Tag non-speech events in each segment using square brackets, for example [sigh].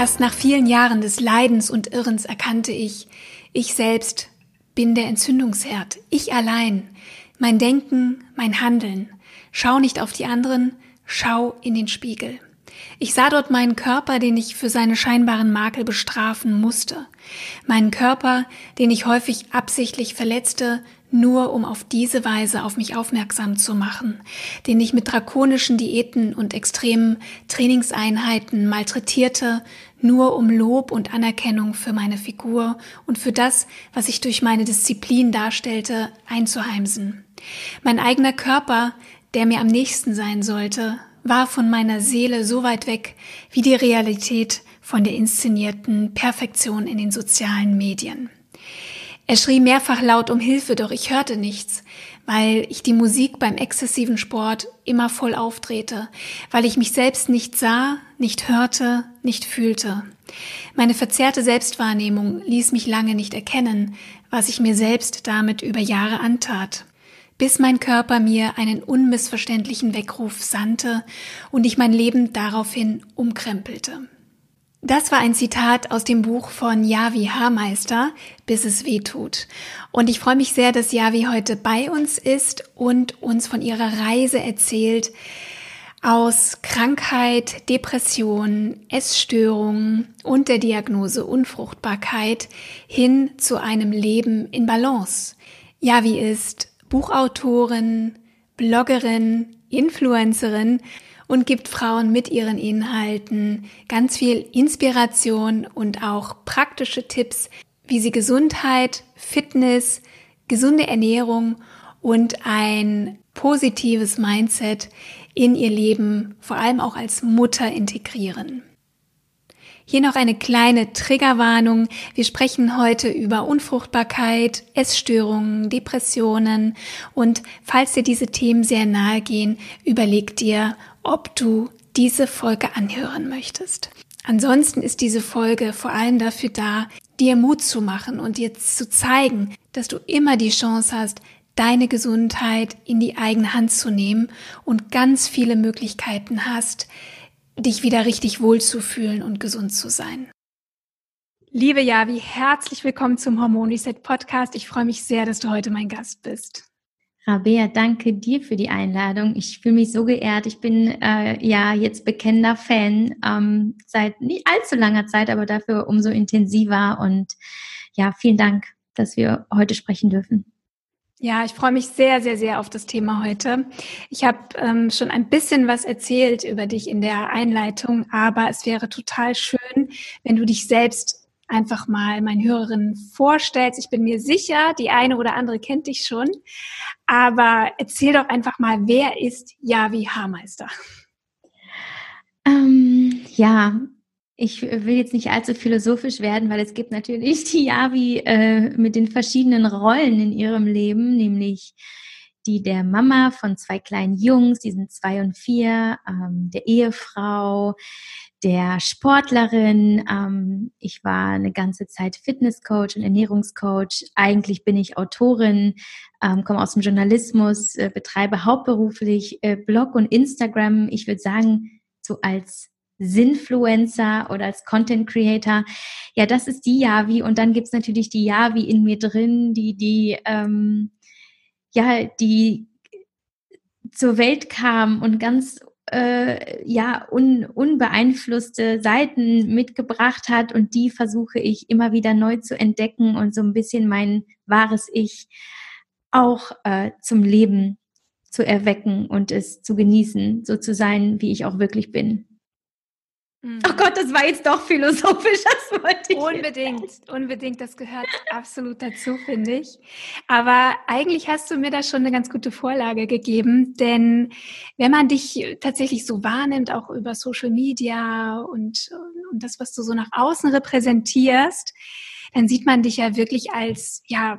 Erst nach vielen Jahren des Leidens und Irrens erkannte ich, ich selbst bin der Entzündungsherd, ich allein, mein Denken, mein Handeln. Schau nicht auf die anderen, schau in den Spiegel. Ich sah dort meinen Körper, den ich für seine scheinbaren Makel bestrafen musste. Meinen Körper, den ich häufig absichtlich verletzte, nur um auf diese Weise auf mich aufmerksam zu machen, den ich mit drakonischen Diäten und extremen Trainingseinheiten malträtierte, nur um Lob und Anerkennung für meine Figur und für das, was ich durch meine Disziplin darstellte, einzuheimsen. Mein eigener Körper, der mir am nächsten sein sollte, war von meiner Seele so weit weg wie die Realität von der inszenierten Perfektion in den sozialen Medien. Er schrie mehrfach laut um Hilfe, doch ich hörte nichts, weil ich die Musik beim exzessiven Sport immer voll aufdrehte, weil ich mich selbst nicht sah, nicht hörte, nicht fühlte. Meine verzerrte Selbstwahrnehmung ließ mich lange nicht erkennen, was ich mir selbst damit über Jahre antat, bis mein Körper mir einen unmissverständlichen Weckruf sandte und ich mein Leben daraufhin umkrempelte. Das war ein Zitat aus dem Buch von Yavi Haarmeister, Bis es weh tut. Und ich freue mich sehr, dass Yavi heute bei uns ist und uns von ihrer Reise erzählt aus Krankheit, Depression, Essstörung und der Diagnose Unfruchtbarkeit hin zu einem Leben in Balance. Yavi ist Buchautorin, Bloggerin, Influencerin und gibt Frauen mit ihren Inhalten ganz viel Inspiration und auch praktische Tipps, wie sie Gesundheit, Fitness, gesunde Ernährung und ein positives Mindset in ihr Leben, vor allem auch als Mutter integrieren. Hier noch eine kleine Triggerwarnung. Wir sprechen heute über Unfruchtbarkeit, Essstörungen, Depressionen und falls dir diese Themen sehr nahe gehen, überleg dir, ob du diese Folge anhören möchtest. Ansonsten ist diese Folge vor allem dafür da, dir Mut zu machen und dir zu zeigen, dass du immer die Chance hast, deine Gesundheit in die eigene Hand zu nehmen und ganz viele Möglichkeiten hast, dich wieder richtig wohlzufühlen und gesund zu sein. Liebe Javi, herzlich willkommen zum Hormon Reset Podcast. Ich freue mich sehr, dass du heute mein Gast bist. Rabea, danke dir für die Einladung. Ich fühle mich so geehrt. Ich bin äh, ja jetzt bekennender Fan ähm, seit nicht allzu langer Zeit, aber dafür umso intensiver. Und ja, vielen Dank, dass wir heute sprechen dürfen. Ja, ich freue mich sehr, sehr, sehr auf das Thema heute. Ich habe ähm, schon ein bisschen was erzählt über dich in der Einleitung, aber es wäre total schön, wenn du dich selbst einfach mal meinen Hörerinnen vorstellst. Ich bin mir sicher, die eine oder andere kennt dich schon, aber erzähl doch einfach mal, wer ist Javi Haarmeister? Ähm, ja, ich will jetzt nicht allzu philosophisch werden, weil es gibt natürlich die Javi äh, mit den verschiedenen Rollen in ihrem Leben, nämlich die der Mama von zwei kleinen Jungs, die sind zwei und vier, ähm, der Ehefrau, der Sportlerin. Ähm, ich war eine ganze Zeit Fitnesscoach und Ernährungscoach. Eigentlich bin ich Autorin, ähm, komme aus dem Journalismus, äh, betreibe hauptberuflich äh, Blog und Instagram. Ich würde sagen, so als Sinfluencer oder als Content Creator. Ja, das ist die Yavi. Und dann gibt's natürlich die Yavi in mir drin, die, die, ähm, ja, die zur Welt kam und ganz äh, ja un, unbeeinflusste Seiten mitgebracht hat und die versuche ich immer wieder neu zu entdecken und so ein bisschen mein wahres Ich auch äh, zum Leben zu erwecken und es zu genießen, so zu sein, wie ich auch wirklich bin. Mhm. Oh Gott, das war jetzt doch philosophisch, das wollte ich. Unbedingt, jetzt. unbedingt, das gehört absolut dazu, finde ich. Aber eigentlich hast du mir da schon eine ganz gute Vorlage gegeben, denn wenn man dich tatsächlich so wahrnimmt, auch über Social Media und, und das, was du so nach außen repräsentierst, dann sieht man dich ja wirklich als, ja,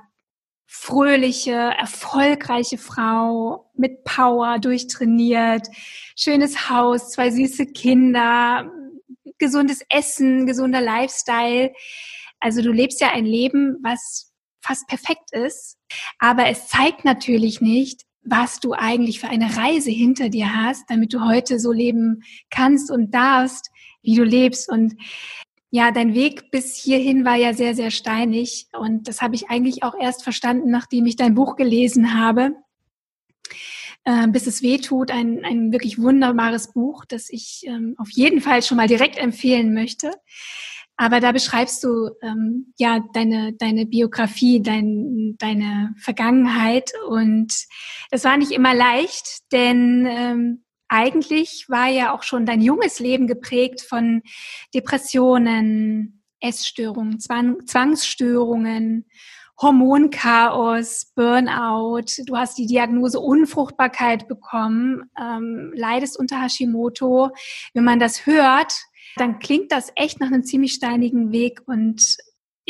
fröhliche, erfolgreiche Frau mit Power, durchtrainiert, schönes Haus, zwei süße Kinder, gesundes Essen, gesunder Lifestyle. Also du lebst ja ein Leben, was fast perfekt ist, aber es zeigt natürlich nicht, was du eigentlich für eine Reise hinter dir hast, damit du heute so leben kannst und darfst, wie du lebst. Und ja, dein Weg bis hierhin war ja sehr, sehr steinig. Und das habe ich eigentlich auch erst verstanden, nachdem ich dein Buch gelesen habe äh, bis es weh tut, ein, ein wirklich wunderbares Buch, das ich ähm, auf jeden Fall schon mal direkt empfehlen möchte. Aber da beschreibst du ähm, ja deine deine Biografie, dein, deine Vergangenheit und das war nicht immer leicht, denn ähm, eigentlich war ja auch schon dein junges Leben geprägt von Depressionen, Essstörungen, Zwang, Zwangsstörungen Hormonchaos, Burnout, du hast die Diagnose Unfruchtbarkeit bekommen, ähm, leidest unter Hashimoto. Wenn man das hört, dann klingt das echt nach einem ziemlich steinigen Weg und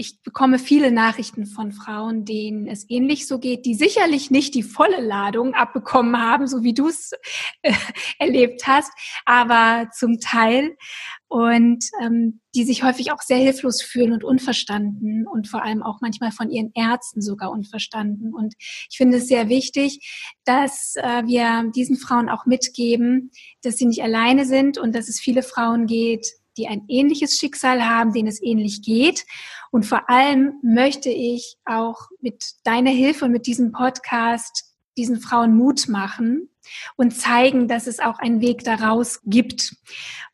ich bekomme viele Nachrichten von Frauen, denen es ähnlich so geht, die sicherlich nicht die volle Ladung abbekommen haben, so wie du es äh, erlebt hast, aber zum Teil und ähm, die sich häufig auch sehr hilflos fühlen und unverstanden und vor allem auch manchmal von ihren Ärzten sogar unverstanden. Und ich finde es sehr wichtig, dass äh, wir diesen Frauen auch mitgeben, dass sie nicht alleine sind und dass es viele Frauen geht, die ein ähnliches Schicksal haben, denen es ähnlich geht. Und vor allem möchte ich auch mit deiner Hilfe und mit diesem Podcast diesen Frauen Mut machen und zeigen, dass es auch einen Weg daraus gibt.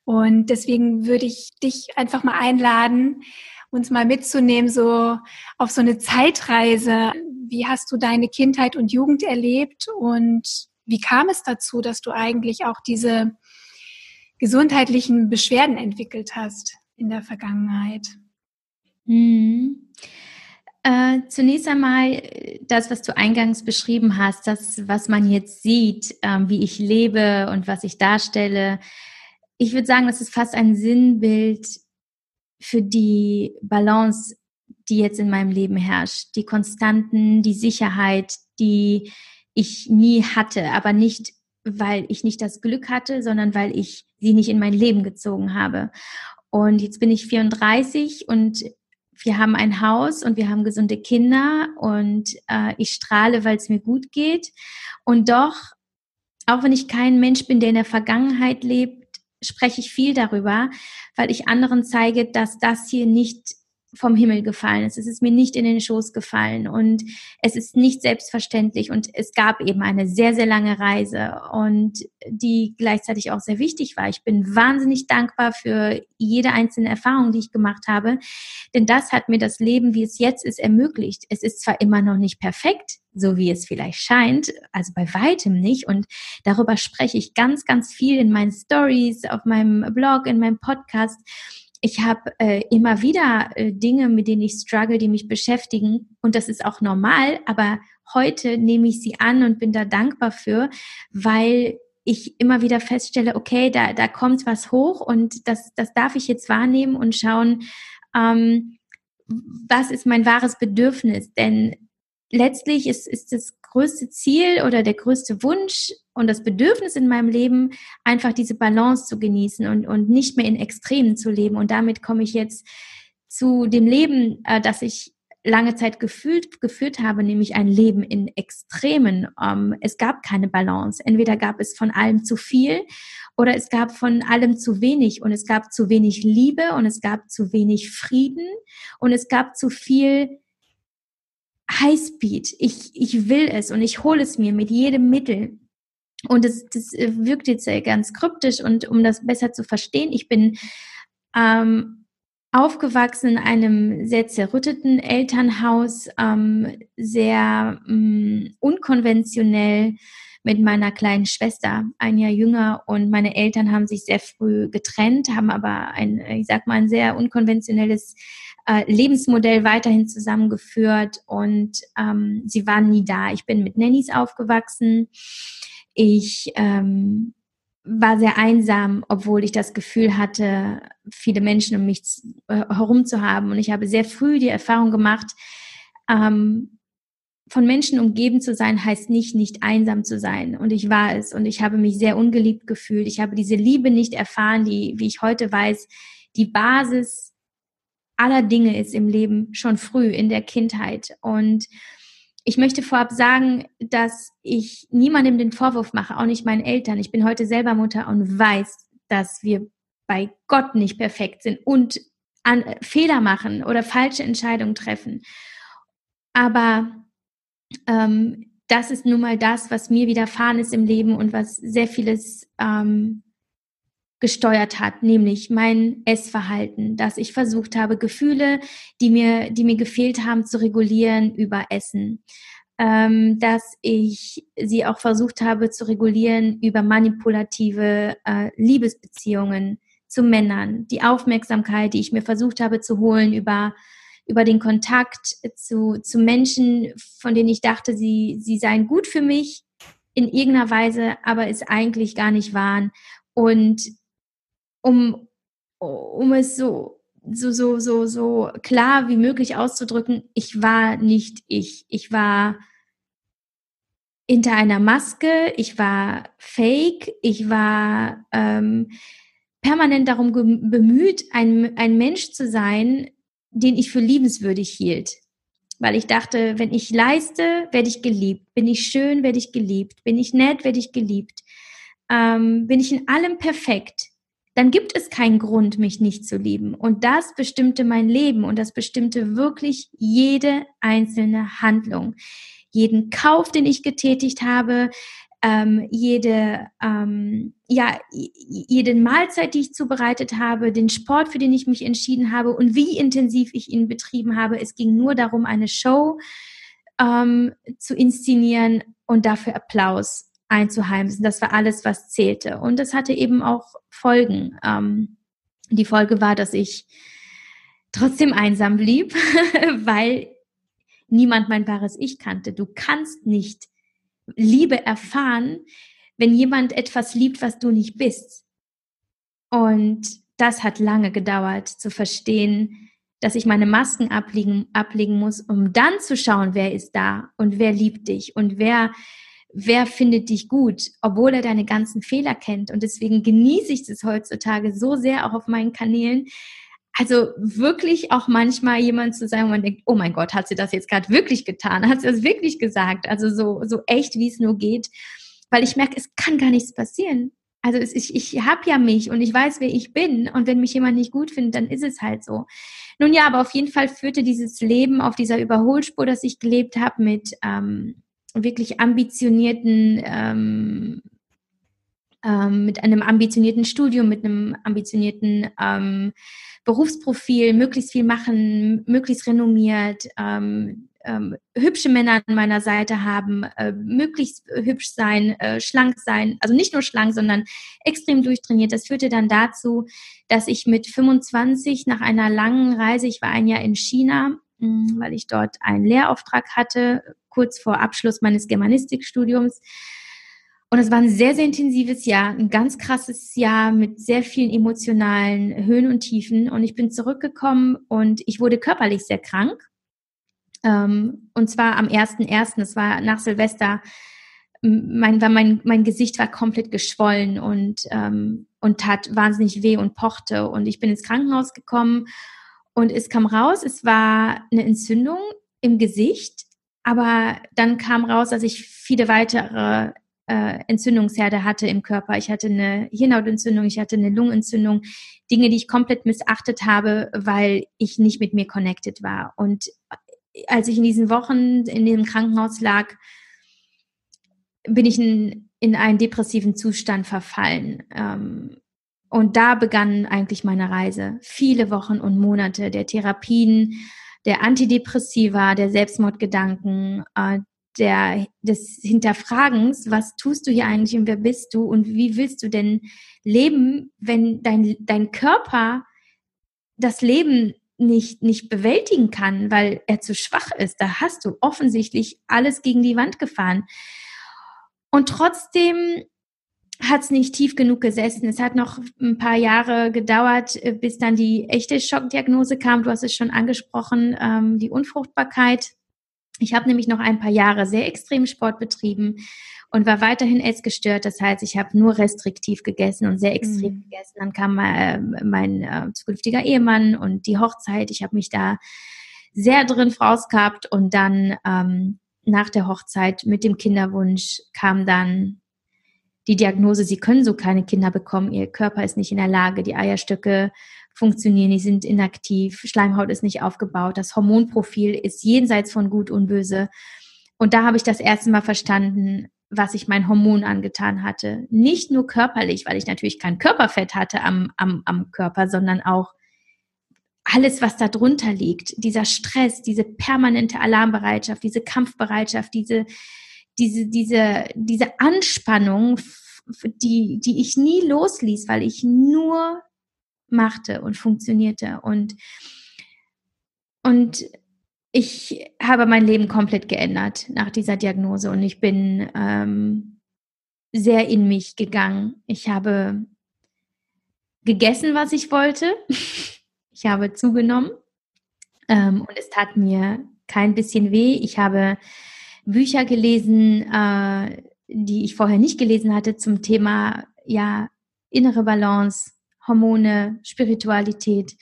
Und deswegen würde ich dich einfach mal einladen, uns mal mitzunehmen, so auf so eine Zeitreise. Wie hast du deine Kindheit und Jugend erlebt und wie kam es dazu, dass du eigentlich auch diese gesundheitlichen Beschwerden entwickelt hast in der Vergangenheit? Mhm. Äh, zunächst einmal das, was du eingangs beschrieben hast, das, was man jetzt sieht, äh, wie ich lebe und was ich darstelle. Ich würde sagen, das ist fast ein Sinnbild für die Balance, die jetzt in meinem Leben herrscht. Die Konstanten, die Sicherheit, die ich nie hatte, aber nicht weil ich nicht das Glück hatte, sondern weil ich sie nicht in mein Leben gezogen habe. Und jetzt bin ich 34 und wir haben ein Haus und wir haben gesunde Kinder und äh, ich strahle, weil es mir gut geht. Und doch, auch wenn ich kein Mensch bin, der in der Vergangenheit lebt, spreche ich viel darüber, weil ich anderen zeige, dass das hier nicht vom Himmel gefallen ist. Es ist mir nicht in den Schoß gefallen und es ist nicht selbstverständlich und es gab eben eine sehr, sehr lange Reise und die gleichzeitig auch sehr wichtig war. Ich bin wahnsinnig dankbar für jede einzelne Erfahrung, die ich gemacht habe, denn das hat mir das Leben, wie es jetzt ist, ermöglicht. Es ist zwar immer noch nicht perfekt, so wie es vielleicht scheint, also bei weitem nicht und darüber spreche ich ganz, ganz viel in meinen Stories, auf meinem Blog, in meinem Podcast ich habe äh, immer wieder äh, Dinge, mit denen ich struggle, die mich beschäftigen. Und das ist auch normal, aber heute nehme ich sie an und bin da dankbar für, weil ich immer wieder feststelle, okay, da, da kommt was hoch und das, das darf ich jetzt wahrnehmen und schauen, ähm, was ist mein wahres Bedürfnis. Denn letztlich ist, ist das größte Ziel oder der größte Wunsch und das Bedürfnis in meinem Leben, einfach diese Balance zu genießen und, und nicht mehr in Extremen zu leben. Und damit komme ich jetzt zu dem Leben, äh, das ich lange Zeit gefühlt, geführt habe, nämlich ein Leben in Extremen. Ähm, es gab keine Balance. Entweder gab es von allem zu viel oder es gab von allem zu wenig und es gab zu wenig Liebe und es gab zu wenig Frieden und es gab zu viel Highspeed. Ich, ich will es und ich hole es mir mit jedem Mittel. Und das, das äh, wirkt jetzt ganz kryptisch und um das besser zu verstehen, ich bin ähm, aufgewachsen in einem sehr zerrütteten Elternhaus, ähm, sehr ähm, unkonventionell. mit meiner kleinen Schwester, ein Jahr jünger. Und meine Eltern haben sich sehr früh getrennt, haben aber ein, ich sag mal, ein sehr unkonventionelles äh, Lebensmodell weiterhin zusammengeführt und ähm, sie waren nie da. Ich bin mit Nannies aufgewachsen. Ich ähm, war sehr einsam, obwohl ich das Gefühl hatte, viele Menschen um mich äh, herum zu haben. Und ich habe sehr früh die Erfahrung gemacht, ähm, von Menschen umgeben zu sein, heißt nicht, nicht einsam zu sein. Und ich war es. Und ich habe mich sehr ungeliebt gefühlt. Ich habe diese Liebe nicht erfahren, die, wie ich heute weiß, die Basis aller Dinge ist im Leben schon früh in der Kindheit. Und ich möchte vorab sagen, dass ich niemandem den Vorwurf mache, auch nicht meinen Eltern. Ich bin heute selber Mutter und weiß, dass wir bei Gott nicht perfekt sind und an, Fehler machen oder falsche Entscheidungen treffen. Aber ähm, das ist nun mal das, was mir widerfahren ist im Leben und was sehr vieles ähm, gesteuert hat, nämlich mein Essverhalten, dass ich versucht habe, Gefühle, die mir, die mir gefehlt haben, zu regulieren über Essen. Ähm, dass ich sie auch versucht habe zu regulieren über manipulative äh, Liebesbeziehungen zu Männern, die Aufmerksamkeit, die ich mir versucht habe zu holen über über den Kontakt zu, zu Menschen, von denen ich dachte, sie, sie seien gut für mich in irgendeiner Weise, aber es eigentlich gar nicht waren. Und um, um es so, so, so, so, so klar wie möglich auszudrücken, ich war nicht ich. Ich war hinter einer Maske, ich war fake, ich war ähm, permanent darum bemüht, ein, ein Mensch zu sein, den ich für liebenswürdig hielt. Weil ich dachte, wenn ich leiste, werde ich geliebt. Bin ich schön, werde ich geliebt. Bin ich nett, werde ich geliebt. Ähm, bin ich in allem perfekt, dann gibt es keinen Grund, mich nicht zu lieben. Und das bestimmte mein Leben und das bestimmte wirklich jede einzelne Handlung. Jeden Kauf, den ich getätigt habe, ähm, jede, ähm, ja, jede Mahlzeit, die ich zubereitet habe, den Sport, für den ich mich entschieden habe und wie intensiv ich ihn betrieben habe. Es ging nur darum, eine Show ähm, zu inszenieren und dafür Applaus einzuheimsen. Das war alles, was zählte. Und das hatte eben auch Folgen. Ähm, die Folge war, dass ich trotzdem einsam blieb, [laughs] weil niemand mein wahres Ich kannte. Du kannst nicht Liebe erfahren, wenn jemand etwas liebt, was du nicht bist. Und das hat lange gedauert zu verstehen, dass ich meine Masken ablegen, ablegen muss, um dann zu schauen, wer ist da und wer liebt dich und wer, wer findet dich gut, obwohl er deine ganzen Fehler kennt. Und deswegen genieße ich das heutzutage so sehr auch auf meinen Kanälen, also wirklich auch manchmal jemand zu sein, wo man denkt, oh mein Gott, hat sie das jetzt gerade wirklich getan? Hat sie das wirklich gesagt? Also so, so echt, wie es nur geht. Weil ich merke, es kann gar nichts passieren. Also es, ich, ich habe ja mich und ich weiß, wer ich bin. Und wenn mich jemand nicht gut findet, dann ist es halt so. Nun ja, aber auf jeden Fall führte dieses Leben auf dieser Überholspur, das ich gelebt habe, mit ähm, wirklich ambitionierten ähm, ähm, mit einem ambitionierten Studium, mit einem ambitionierten ähm, Berufsprofil, möglichst viel machen, möglichst renommiert, ähm, ähm, hübsche Männer an meiner Seite haben, äh, möglichst hübsch sein, äh, schlank sein, also nicht nur schlank, sondern extrem durchtrainiert. Das führte dann dazu, dass ich mit 25 nach einer langen Reise, ich war ein Jahr in China, weil ich dort einen Lehrauftrag hatte, kurz vor Abschluss meines Germanistikstudiums, und es war ein sehr, sehr intensives Jahr, ein ganz krasses Jahr mit sehr vielen emotionalen Höhen und Tiefen. Und ich bin zurückgekommen und ich wurde körperlich sehr krank. Ähm, und zwar am 1.1., es war nach Silvester, mein, mein, mein Gesicht war komplett geschwollen und, ähm, und tat wahnsinnig weh und pochte. Und ich bin ins Krankenhaus gekommen und es kam raus, es war eine Entzündung im Gesicht. Aber dann kam raus, dass ich viele weitere äh, Entzündungsherde hatte im Körper. Ich hatte eine Hirnhautentzündung, ich hatte eine Lungenentzündung, Dinge, die ich komplett missachtet habe, weil ich nicht mit mir connected war. Und als ich in diesen Wochen in dem Krankenhaus lag, bin ich in, in einen depressiven Zustand verfallen. Ähm, und da begann eigentlich meine Reise. Viele Wochen und Monate der Therapien, der Antidepressiva, der Selbstmordgedanken, äh, der, des Hinterfragens, was tust du hier eigentlich und wer bist du und wie willst du denn leben, wenn dein, dein Körper das Leben nicht, nicht bewältigen kann, weil er zu schwach ist. Da hast du offensichtlich alles gegen die Wand gefahren. Und trotzdem hat es nicht tief genug gesessen. Es hat noch ein paar Jahre gedauert, äh, bis dann die echte Schockdiagnose kam. Du hast es schon angesprochen, ähm, die Unfruchtbarkeit. Ich habe nämlich noch ein paar Jahre sehr extrem Sport betrieben und war weiterhin essgestört. Das heißt, ich habe nur restriktiv gegessen und sehr extrem mhm. gegessen. Dann kam äh, mein äh, zukünftiger Ehemann und die Hochzeit. Ich habe mich da sehr drin vorausgehabt und dann ähm, nach der Hochzeit mit dem Kinderwunsch kam dann die Diagnose, sie können so keine Kinder bekommen, ihr Körper ist nicht in der Lage, die Eierstöcke funktionieren, die sind inaktiv, Schleimhaut ist nicht aufgebaut, das Hormonprofil ist jenseits von gut und böse. Und da habe ich das erste Mal verstanden, was ich mein Hormon angetan hatte. Nicht nur körperlich, weil ich natürlich kein Körperfett hatte am, am, am Körper, sondern auch alles, was da drunter liegt. Dieser Stress, diese permanente Alarmbereitschaft, diese Kampfbereitschaft, diese diese, diese, diese Anspannung, die, die ich nie losließ, weil ich nur machte und funktionierte und, und ich habe mein Leben komplett geändert nach dieser Diagnose und ich bin ähm, sehr in mich gegangen. Ich habe gegessen, was ich wollte. [laughs] Ich habe zugenommen ähm, und es tat mir kein bisschen weh. Ich habe Bücher gelesen, äh, die ich vorher nicht gelesen hatte zum Thema ja innere Balance, Hormone, Spiritualität.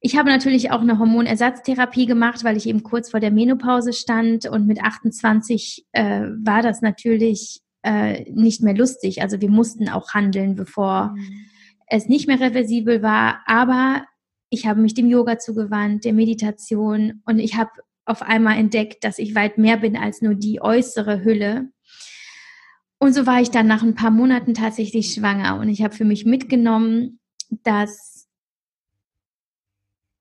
Ich habe natürlich auch eine Hormonersatztherapie gemacht, weil ich eben kurz vor der Menopause stand und mit 28 äh, war das natürlich äh, nicht mehr lustig. Also wir mussten auch handeln, bevor mhm. es nicht mehr reversibel war. Aber ich habe mich dem Yoga zugewandt, der Meditation und ich habe auf einmal entdeckt, dass ich weit mehr bin als nur die äußere Hülle. Und so war ich dann nach ein paar Monaten tatsächlich schwanger. Und ich habe für mich mitgenommen, dass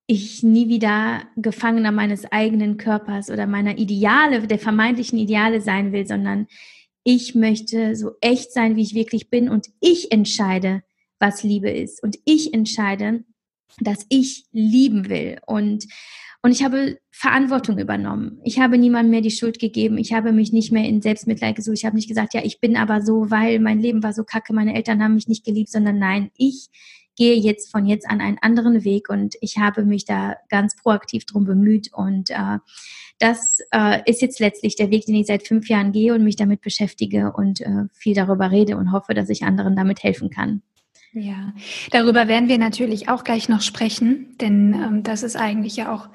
ich nie wieder Gefangener meines eigenen Körpers oder meiner Ideale, der vermeintlichen Ideale sein will, sondern ich möchte so echt sein, wie ich wirklich bin. Und ich entscheide, was Liebe ist. Und ich entscheide, dass ich lieben will. Und und ich habe Verantwortung übernommen. Ich habe niemandem mehr die Schuld gegeben. Ich habe mich nicht mehr in Selbstmitleid gesucht. Ich habe nicht gesagt, ja, ich bin aber so, weil mein Leben war so kacke, meine Eltern haben mich nicht geliebt, sondern nein, ich gehe jetzt von jetzt an einen anderen Weg und ich habe mich da ganz proaktiv drum bemüht und äh, das äh, ist jetzt letztlich der Weg, den ich seit fünf Jahren gehe und mich damit beschäftige und äh, viel darüber rede und hoffe, dass ich anderen damit helfen kann. Ja, darüber werden wir natürlich auch gleich noch sprechen, denn ähm, das ist eigentlich ja auch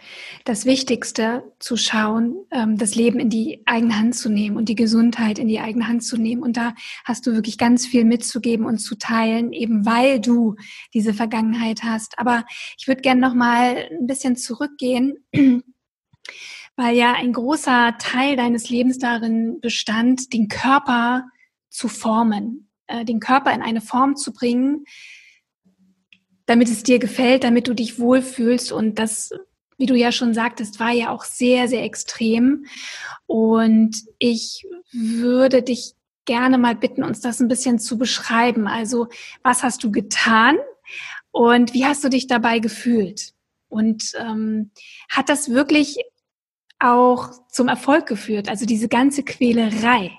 das Wichtigste, zu schauen, ähm, das Leben in die eigene Hand zu nehmen und die Gesundheit in die eigene Hand zu nehmen. Und da hast du wirklich ganz viel mitzugeben und zu teilen, eben weil du diese Vergangenheit hast. Aber ich würde gerne noch mal ein bisschen zurückgehen, [clears throat] weil ja ein großer Teil deines Lebens darin bestand, den Körper zu formen äh, den Körper in eine Form zu bringen, damit es dir gefällt, damit du dich wohlfühlst. Und das, wie du ja schon sagtest, war ja auch sehr, sehr extrem. Und ich würde dich gerne mal bitten, uns das ein bisschen zu beschreiben. Also, was hast du getan und wie hast du dich dabei gefühlt? Und ähm, hat das wirklich auch zum Erfolg geführt? Also diese ganze Quälerei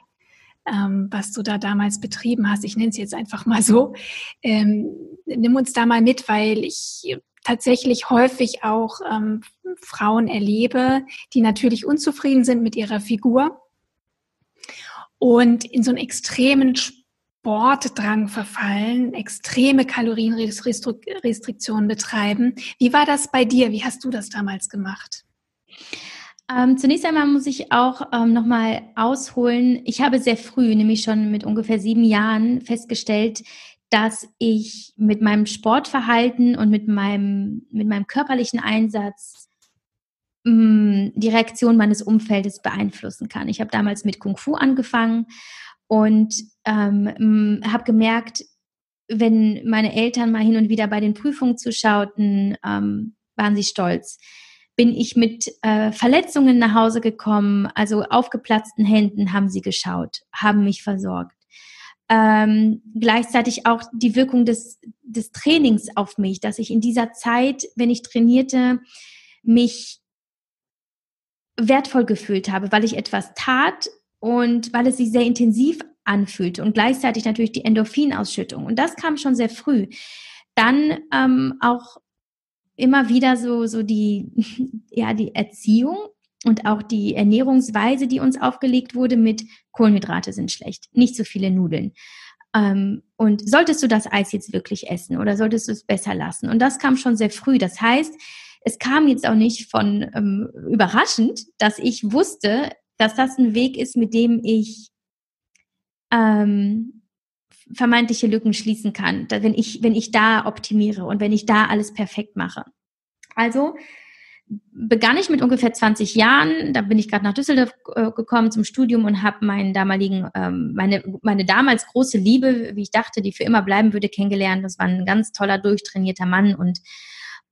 ähm, was du da damals betrieben hast. Ich nenne es jetzt einfach mal so. Ähm, nimm uns da mal mit, weil ich tatsächlich häufig auch ähm, Frauen erlebe, die natürlich unzufrieden sind mit ihrer Figur und in so einen extremen Sportdrang verfallen, extreme Kalorienrestriktionen betreiben. Wie war das bei dir? Wie hast du das damals gemacht? Ähm, zunächst einmal muss ich auch ähm, nochmal ausholen. Ich habe sehr früh, nämlich schon mit ungefähr sieben Jahren, festgestellt, dass ich mit meinem Sportverhalten und mit meinem, mit meinem körperlichen Einsatz mh, mm, die Reaktion meines Umfeldes beeinflussen kann. Ich habe damals mit Kung Fu angefangen und ähm, mm, habe gemerkt, wenn meine Eltern mal hin und wieder bei den Prüfungen zuschauten, ähm, waren sie stolz bin ich mit äh, Verletzungen nach Hause gekommen, also aufgeplatzten Händen haben sie geschaut, haben mich versorgt. Ähm, gleichzeitig auch die Wirkung des, des Trainings auf mich, dass ich in dieser Zeit, wenn ich trainierte, mich wertvoll gefühlt habe, weil ich etwas tat und weil es sich sehr intensiv anfühlte und gleichzeitig natürlich die Endorphinausschüttung. Und das kam schon sehr früh. Dann ähm, auch immer wieder so, so die, [laughs] ja, die Erziehung und auch die Ernährungsweise, die uns aufgelegt wurde mit Kohlenhydrate sind schlecht, nicht so viele Nudeln. Ähm, und solltest du das Eis jetzt wirklich essen oder solltest du es besser lassen? Und das kam schon sehr früh. Das heißt, es kam jetzt auch nicht von ähm, überraschend, dass ich wusste, dass das ein Weg ist, mit dem ich ähm, vermeintliche Lücken schließen kann, wenn ich, wenn ich da optimiere und wenn ich da alles perfekt mache. Also begann ich mit ungefähr 20 Jahren, da bin ich gerade nach Düsseldorf äh, gekommen zum Studium und habe meinen damaligen, ähm, meine, meine damals große Liebe, wie ich dachte, die für immer bleiben würde, kennengelernt. Das war ein ganz toller, durchtrainierter Mann und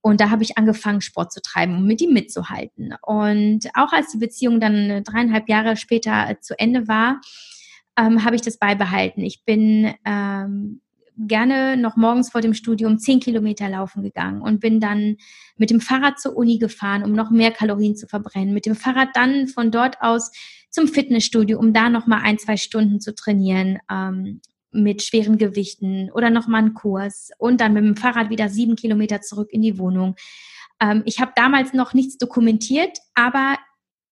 und da habe ich angefangen, Sport zu treiben, um mit ihm mitzuhalten. Und auch als die Beziehung dann dreieinhalb Jahre später zu Ende war, ähm, habe ich das beibehalten. Ich bin ähm, gerne noch morgens vor dem Studium zehn Kilometer laufen gegangen und bin dann mit dem Fahrrad zur Uni gefahren, um noch mehr Kalorien zu verbrennen. Mit dem Fahrrad dann von dort aus zum Fitnessstudio, um da noch mal ein, zwei Stunden zu trainieren ähm, mit schweren Gewichten oder noch mal einen Kurs und dann mit dem Fahrrad wieder sieben Kilometer zurück in die Wohnung. Ähm, ich habe damals noch nichts dokumentiert, aber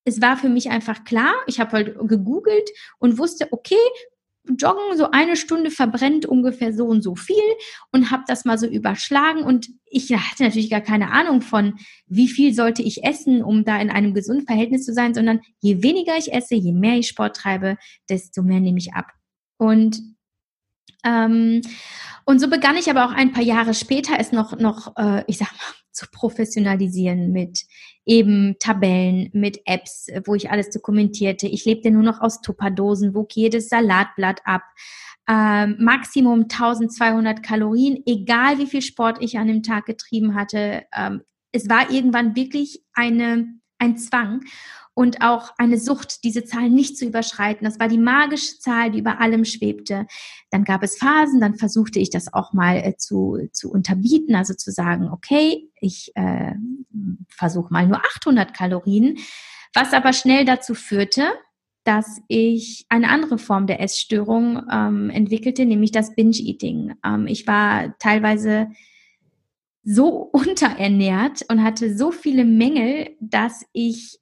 es war für mich einfach klar, ich habe halt gegoogelt und wusste, okay, Joggen so eine Stunde verbrennt ungefähr so und so viel und habe das mal so überschlagen und ich hatte natürlich gar keine Ahnung von, wie viel sollte ich essen, um da in einem gesunden Verhältnis zu sein, sondern je weniger ich esse, je mehr ich Sport treibe, desto mehr nehme ich ab. Und ähm, und so begann ich aber auch ein paar Jahre später es noch, noch äh, ich sag mal, zu professionalisieren mit eben Tabellen, mit Apps, wo ich alles dokumentierte. Ich lebte nur noch aus Tupperdosen, wog jedes Salatblatt ab. Ähm, Maximum 1200 Kalorien, egal wie viel Sport ich an dem Tag getrieben hatte. Ähm, es war irgendwann wirklich eine, ein Zwang und auch eine Sucht, diese Zahl nicht zu überschreiten. Das war die magische Zahl, die über allem schwebte. Dann gab es Phasen, dann versuchte ich das auch mal äh, zu, zu unterbieten, also zu sagen, okay, ich äh, versuche mal nur 800 Kalorien, was aber schnell dazu führte, dass ich eine andere Form der Essstörung ähm, entwickelte, nämlich das Binge-Eating. Ähm, ich war teilweise so [laughs] unterernährt und hatte so viele Mängel, dass ich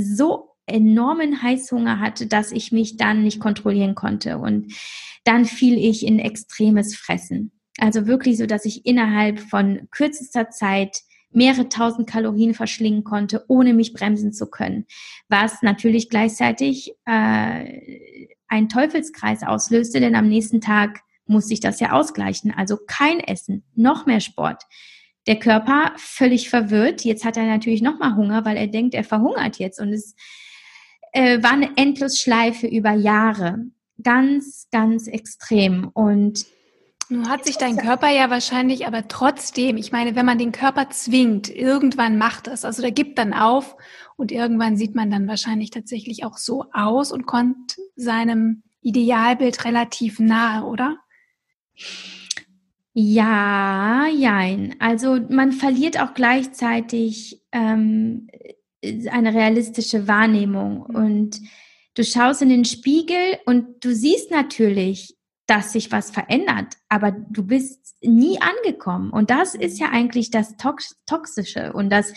so enormen Heißhunger hatte, dass ich mich dann nicht kontrollieren konnte. Und dann fiel ich in extremes Fressen. Also wirklich so, dass ich innerhalb von kürzester Zeit mehrere tausend Kalorien verschlingen konnte, ohne mich bremsen zu können. Was natürlich gleichzeitig äh, einen Teufelskreis auslöste, denn am nächsten Tag musste ich das ja ausgleichen. Also kein Essen, noch mehr Sport, der Körper völlig verwirrt. Jetzt hat er natürlich nochmal Hunger, weil er denkt, er verhungert jetzt. Und es äh, war eine Endlosschleife über Jahre. Ganz, ganz extrem. Und nun hat sich dein Körper ja wahrscheinlich aber trotzdem, ich meine, wenn man den Körper zwingt, irgendwann macht das, also der gibt dann auf und irgendwann sieht man dann wahrscheinlich tatsächlich auch so aus und kommt seinem Idealbild relativ nahe, oder? Ja, jein. Also man verliert auch gleichzeitig ähm, eine realistische Wahrnehmung und du schaust in den Spiegel und du siehst natürlich, dass sich was verändert, aber du bist nie angekommen. Und das ist ja eigentlich das Tox Toxische und das,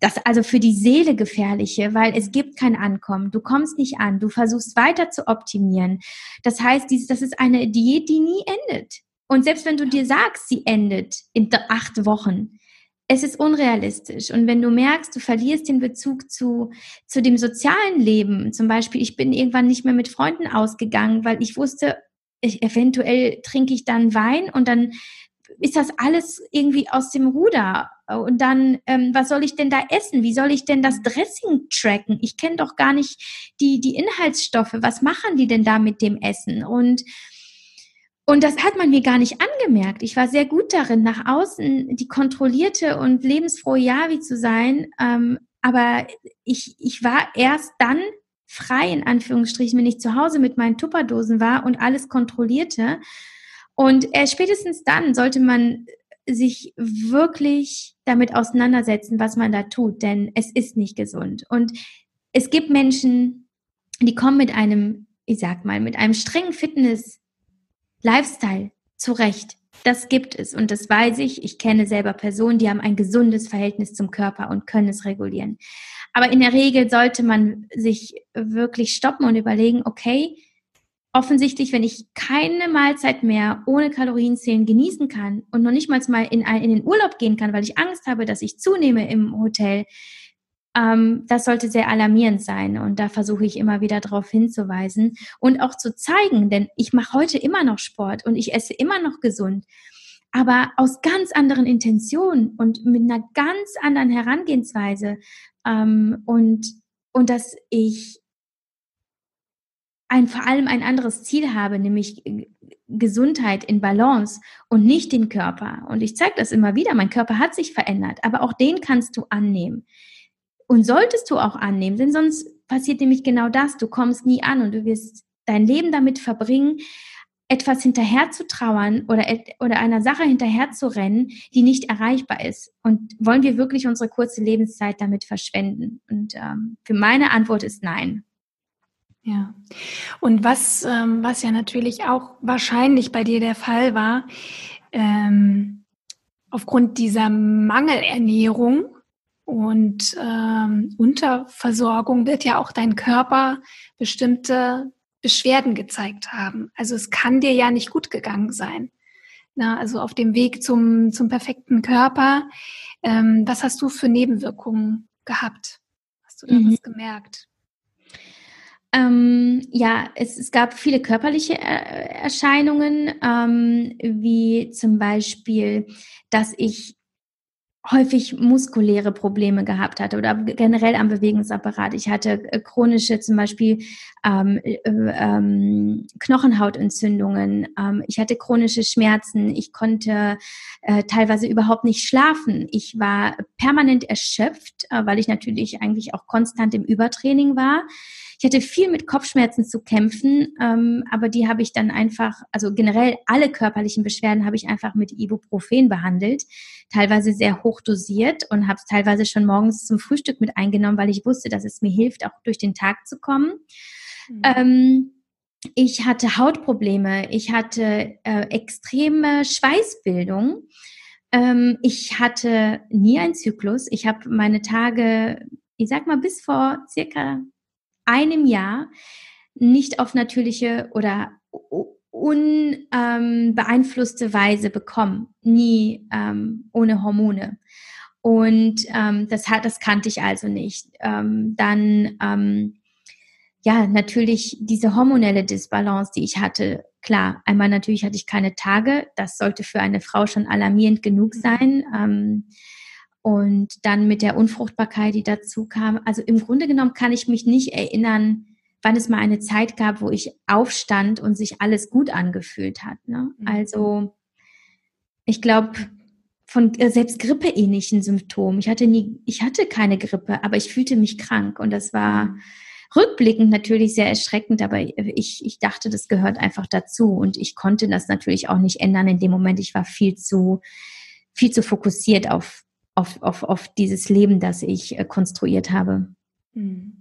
das also für die Seele gefährliche, weil es gibt kein Ankommen. Du kommst nicht an. Du versuchst weiter zu optimieren. Das heißt, dies, das ist eine Diät, die nie endet. Und selbst wenn du dir sagst, sie endet in acht Wochen, es ist unrealistisch. Und wenn du merkst, du verlierst den Bezug zu, zu dem sozialen Leben, zum Beispiel, ich bin irgendwann nicht mehr mit Freunden ausgegangen, weil ich wusste, ich, eventuell trinke ich dann Wein und dann ist das alles irgendwie aus dem Ruder. Und dann, ähm, was soll ich denn da essen? Wie soll ich denn das Dressing tracken? Ich kenne doch gar nicht die, die Inhaltsstoffe. Was machen die denn da mit dem Essen? Und und das hat man mir gar nicht angemerkt. Ich war sehr gut darin, nach außen die kontrollierte und lebensfrohe Javi zu sein. Ähm, aber ich, ich war erst dann frei, in Anführungsstrichen, wenn ich zu Hause mit meinen Tupperdosen war und alles kontrollierte. Und äh, spätestens dann sollte man sich wirklich damit auseinandersetzen, was man da tut, denn es ist nicht gesund. Und es gibt Menschen, die kommen mit einem, ich sag mal, mit einem strengen Fitness-Lifestyle zurecht. Das gibt es und das weiß ich. Ich kenne selber Personen, die haben ein gesundes Verhältnis zum Körper und können es regulieren. Aber in der Regel sollte man sich wirklich stoppen und überlegen, okay, offensichtlich, wenn ich keine Mahlzeit mehr ohne Kalorienzählen genießen kann und noch nicht mal in, in den Urlaub gehen kann, weil ich Angst habe, dass ich zunehme im Hotel, ähm, das sollte sehr alarmierend sein. Und da versuche ich immer wieder darauf hinzuweisen und auch zu zeigen, denn ich mache heute immer noch Sport und ich esse immer noch gesund, aber aus ganz anderen Intentionen und mit einer ganz anderen Herangehensweise. Ähm, und, und dass ich ein, vor allem ein anderes Ziel habe, nämlich Gesundheit in Balance und nicht den Körper. Und ich zeige das immer wieder, mein Körper hat sich verändert, aber auch den kannst du annehmen. Und solltest du auch annehmen, denn sonst passiert nämlich genau das, du kommst nie an und du wirst dein Leben damit verbringen, etwas hinterher zu trauern oder, oder einer Sache hinterher zu rennen, die nicht erreichbar ist. Und wollen wir wirklich unsere kurze Lebenszeit damit verschwenden? Und ähm, für meine Antwort ist nein. Ja. Und was, ähm, was ja natürlich auch wahrscheinlich bei dir der Fall war, ähm, aufgrund dieser Mangelernährung und ähm, Unterversorgung wird ja auch dein Körper bestimmte Beschwerden gezeigt haben. Also es kann dir ja nicht gut gegangen sein. Na, also auf dem Weg zum, zum perfekten Körper. Ähm, was hast du für Nebenwirkungen gehabt? Hast du da mhm. was gemerkt? Ähm, ja, es, es gab viele körperliche äh, Erscheinungen, ähm, wie zum Beispiel, dass ich häufig muskuläre Probleme gehabt hatte oder generell am Bewegungsapparat. Ich hatte äh, chronische zum Beispiel ähm, äh, ähm, Knochenhautentzündungen. Ähm, ich hatte chronische Schmerzen. Ich konnte äh, teilweise überhaupt nicht schlafen. Ich war permanent erschöpft, äh, weil ich natürlich eigentlich auch konstant im Übertraining war. Ich hatte viel mit Kopfschmerzen zu kämpfen, ähm, aber die habe ich dann einfach, also generell alle körperlichen Beschwerden habe ich einfach mit Ibuprofen behandelt, teilweise sehr hoch dosiert und habe es teilweise schon morgens zum Frühstück mit eingenommen, weil ich wusste, dass es mir hilft, auch durch den Tag zu kommen. Mhm. Ähm, ich hatte Hautprobleme, ich hatte äh, extreme Schweißbildung. Ähm, ich hatte nie einen Zyklus. Ich habe meine Tage, ich sag mal, bis vor circa einem Jahr nicht auf natürliche oder unbeeinflusste ähm, Weise bekommen, nie ähm, ohne Hormone. Und ähm, das hat, das kannte ich also nicht. Ähm, dann ähm, ja natürlich diese hormonelle Disbalance, die ich hatte. Klar, einmal natürlich hatte ich keine Tage. Das sollte für eine Frau schon alarmierend genug sein. Und dann mit der Unfruchtbarkeit, die dazu kam. Also im Grunde genommen kann ich mich nicht erinnern, wann es mal eine Zeit gab, wo ich aufstand und sich alles gut angefühlt hat. Ne? Mhm. Also ich glaube, von äh, selbst grippeähnlichen Symptomen. Ich hatte nie, ich hatte keine Grippe, aber ich fühlte mich krank und das war rückblickend natürlich sehr erschreckend, aber ich, ich dachte, das gehört einfach dazu und ich konnte das natürlich auch nicht ändern in dem Moment. Ich war viel zu, viel zu fokussiert auf auf, auf, auf dieses Leben, das ich äh, konstruiert habe. Hm.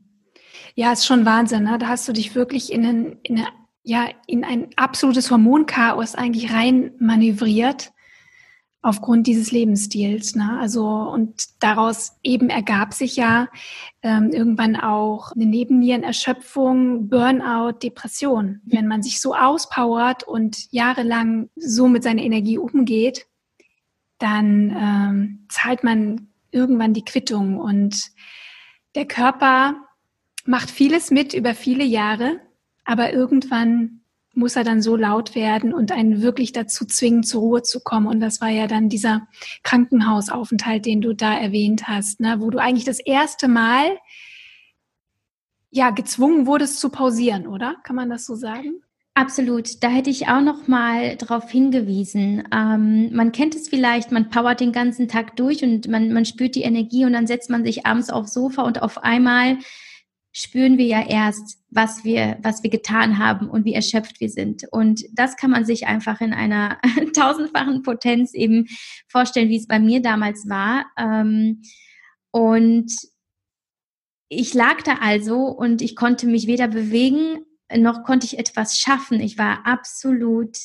Ja, ist schon Wahnsinn. Ne? Da hast du dich wirklich in, ein, in, eine, ja, in ein absolutes Hormonchaos eigentlich rein manövriert aufgrund dieses Lebensstils. Ne? Also und daraus eben ergab sich ja ähm, irgendwann auch eine Nebennierenerschöpfung, Burnout, Depression. Wenn man sich so auspowert und jahrelang so mit seiner Energie umgeht, dann ähm, zahlt man irgendwann die Quittung. Und der Körper macht vieles mit über viele Jahre, aber irgendwann muss er dann so laut werden und einen wirklich dazu zwingen, zur Ruhe zu kommen. Und das war ja dann dieser Krankenhausaufenthalt, den du da erwähnt hast, ne, wo du eigentlich das erste Mal ja gezwungen wurdest zu pausieren, oder? Kann man das so sagen? Absolut. Da hätte ich auch noch mal darauf hingewiesen. Ähm, man kennt es vielleicht, man powert den ganzen Tag durch und man, man spürt die Energie und dann setzt man sich abends aufs Sofa und auf einmal spüren wir ja erst, was wir, was wir getan haben und wie erschöpft wir sind. Und das kann man sich einfach in einer [laughs] tausendfachen Potenz eben vorstellen, wie es bei mir damals war. Ähm, und ich lag da also und ich konnte mich weder bewegen noch konnte ich etwas schaffen. Ich war absolut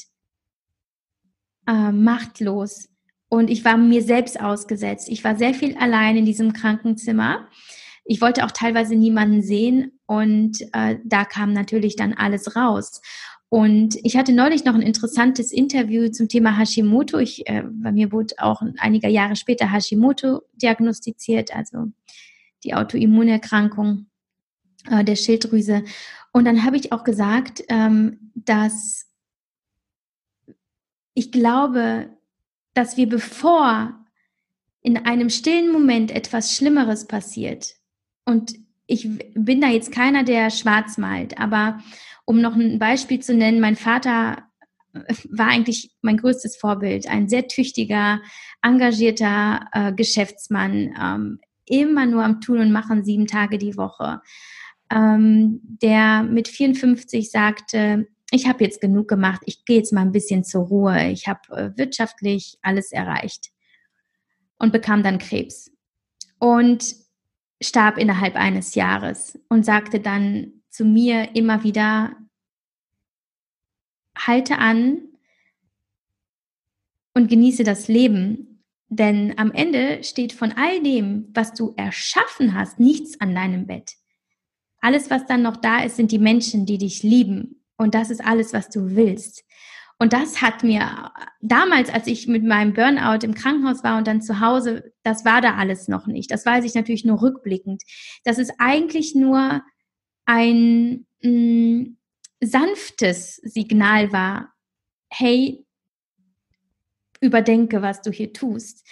äh, machtlos und ich war mir selbst ausgesetzt. Ich war sehr viel allein in diesem Krankenzimmer. Ich wollte auch teilweise niemanden sehen und äh, da kam natürlich dann alles raus. Und ich hatte neulich noch ein interessantes Interview zum Thema Hashimoto. Ich, äh, bei mir wurde auch einige Jahre später Hashimoto diagnostiziert, also die Autoimmunerkrankung äh, der Schilddrüse. Und dann habe ich auch gesagt, ähm, dass ich glaube, dass wir bevor in einem stillen Moment etwas Schlimmeres passiert, und ich bin da jetzt keiner, der schwarz malt, aber um noch ein Beispiel zu nennen, mein Vater äh, war eigentlich mein größtes Vorbild, ein sehr tüchtiger, engagierter äh, Geschäftsmann, ähm, immer nur am Tun und Machen, sieben Tage die Woche ähm, der mit 54 sagte, ich habe jetzt genug gemacht, ich gehe jetzt mal ein bisschen zur Ruhe, ich habe äh, wirtschaftlich alles erreicht und bekam dann Krebs und starb innerhalb eines Jahres und sagte dann zu mir immer wieder, halte an und genieße das Leben, denn am Ende steht von all dem, was du erschaffen hast, nichts an deinem Bett. Alles, was dann noch da ist, sind die Menschen, die dich lieben. Und das ist alles, was du willst. Und das hat mir damals, als ich mit meinem Burnout im Krankenhaus war und dann zu Hause, das war da alles noch nicht. Das weiß ich natürlich nur rückblickend. Das ist eigentlich nur ein mh, mm, sanftes Signal war. Hey, überdenke, was du hier tust.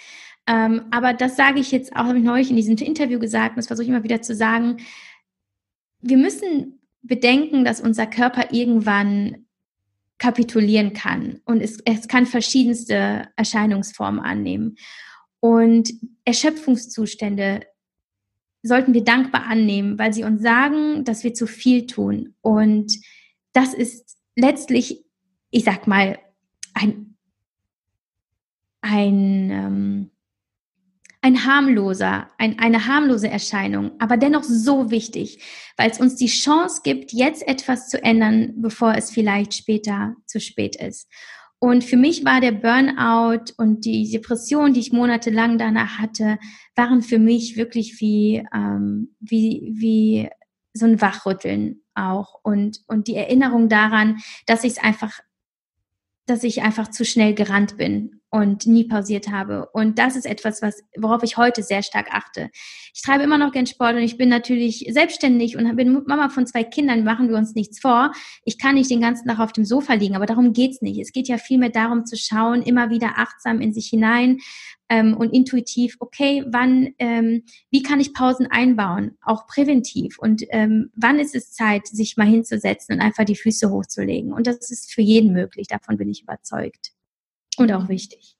Ähm, aber das sage ich jetzt auch, habe ich neulich in diesem Interview gesagt, und das versuche ich immer wieder zu sagen, wir müssen bedenken, dass unser Körper irgendwann kapitulieren kann und es, es kann verschiedenste Erscheinungsformen annehmen. Und Erschöpfungszustände sollten wir dankbar annehmen, weil sie uns sagen, dass wir zu viel tun. Und das ist letztlich, ich sag mal, ein, ein ähm, ein harmloser, ein, eine harmlose Erscheinung, aber dennoch so wichtig, weil es uns die Chance gibt, jetzt etwas zu ändern, bevor es vielleicht später zu spät ist. Und für mich war der Burnout und die Depression, die ich monatelang danach hatte, waren für mich wirklich wie, ähm, wie, wie so ein Wachrütteln auch und, und die Erinnerung daran, dass ich es einfach, dass ich einfach zu schnell gerannt bin und nie pausiert habe. Und das ist etwas, was, worauf ich heute sehr stark achte. Ich treibe immer noch gern Sport und ich bin natürlich selbstständig und bin Mama von zwei Kindern, machen wir uns nichts vor. Ich kann nicht den ganzen Tag auf dem Sofa liegen, aber darum geht's nicht. Es geht ja vielmehr darum zu schauen, immer wieder achtsam in sich hinein ähm, und intuitiv, okay, wann, ähm, wie kann ich Pausen einbauen, auch präventiv und ähm, wann ist es Zeit, sich mal hinzusetzen und einfach die Füße hochzulegen. Und das ist für jeden möglich, davon bin ich überzeugt und auch wichtig.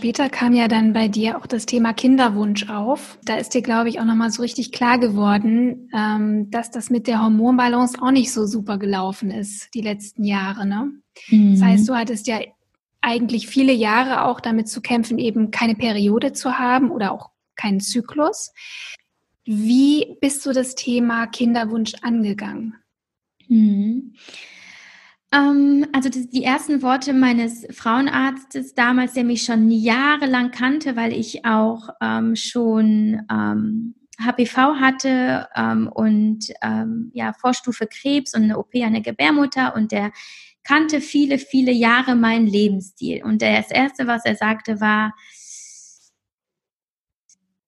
Später kam ja dann bei dir auch das Thema Kinderwunsch auf. Da ist dir, glaube ich, auch nochmal so richtig klar geworden, ähm, dass das mit der Hormonbalance auch nicht so super gelaufen ist, die letzten Jahre. Ne? Mhm. Das heißt, du hattest ja eigentlich viele Jahre auch damit zu kämpfen, eben keine Periode zu haben oder auch keinen Zyklus. Wie bist du das Thema Kinderwunsch angegangen? Mhm. Ähm, also die, die, ersten Worte meines Frauenarztes damals, der mich schon jahrelang kannte, weil ich auch ähm, schon ähm, HPV hatte ähm, und ähm, ja Vorstufe Krebs und eine OP an der Gebärmutter und der kannte viele, viele Jahre meinen Lebensstil. Und das Erste, was er sagte, war,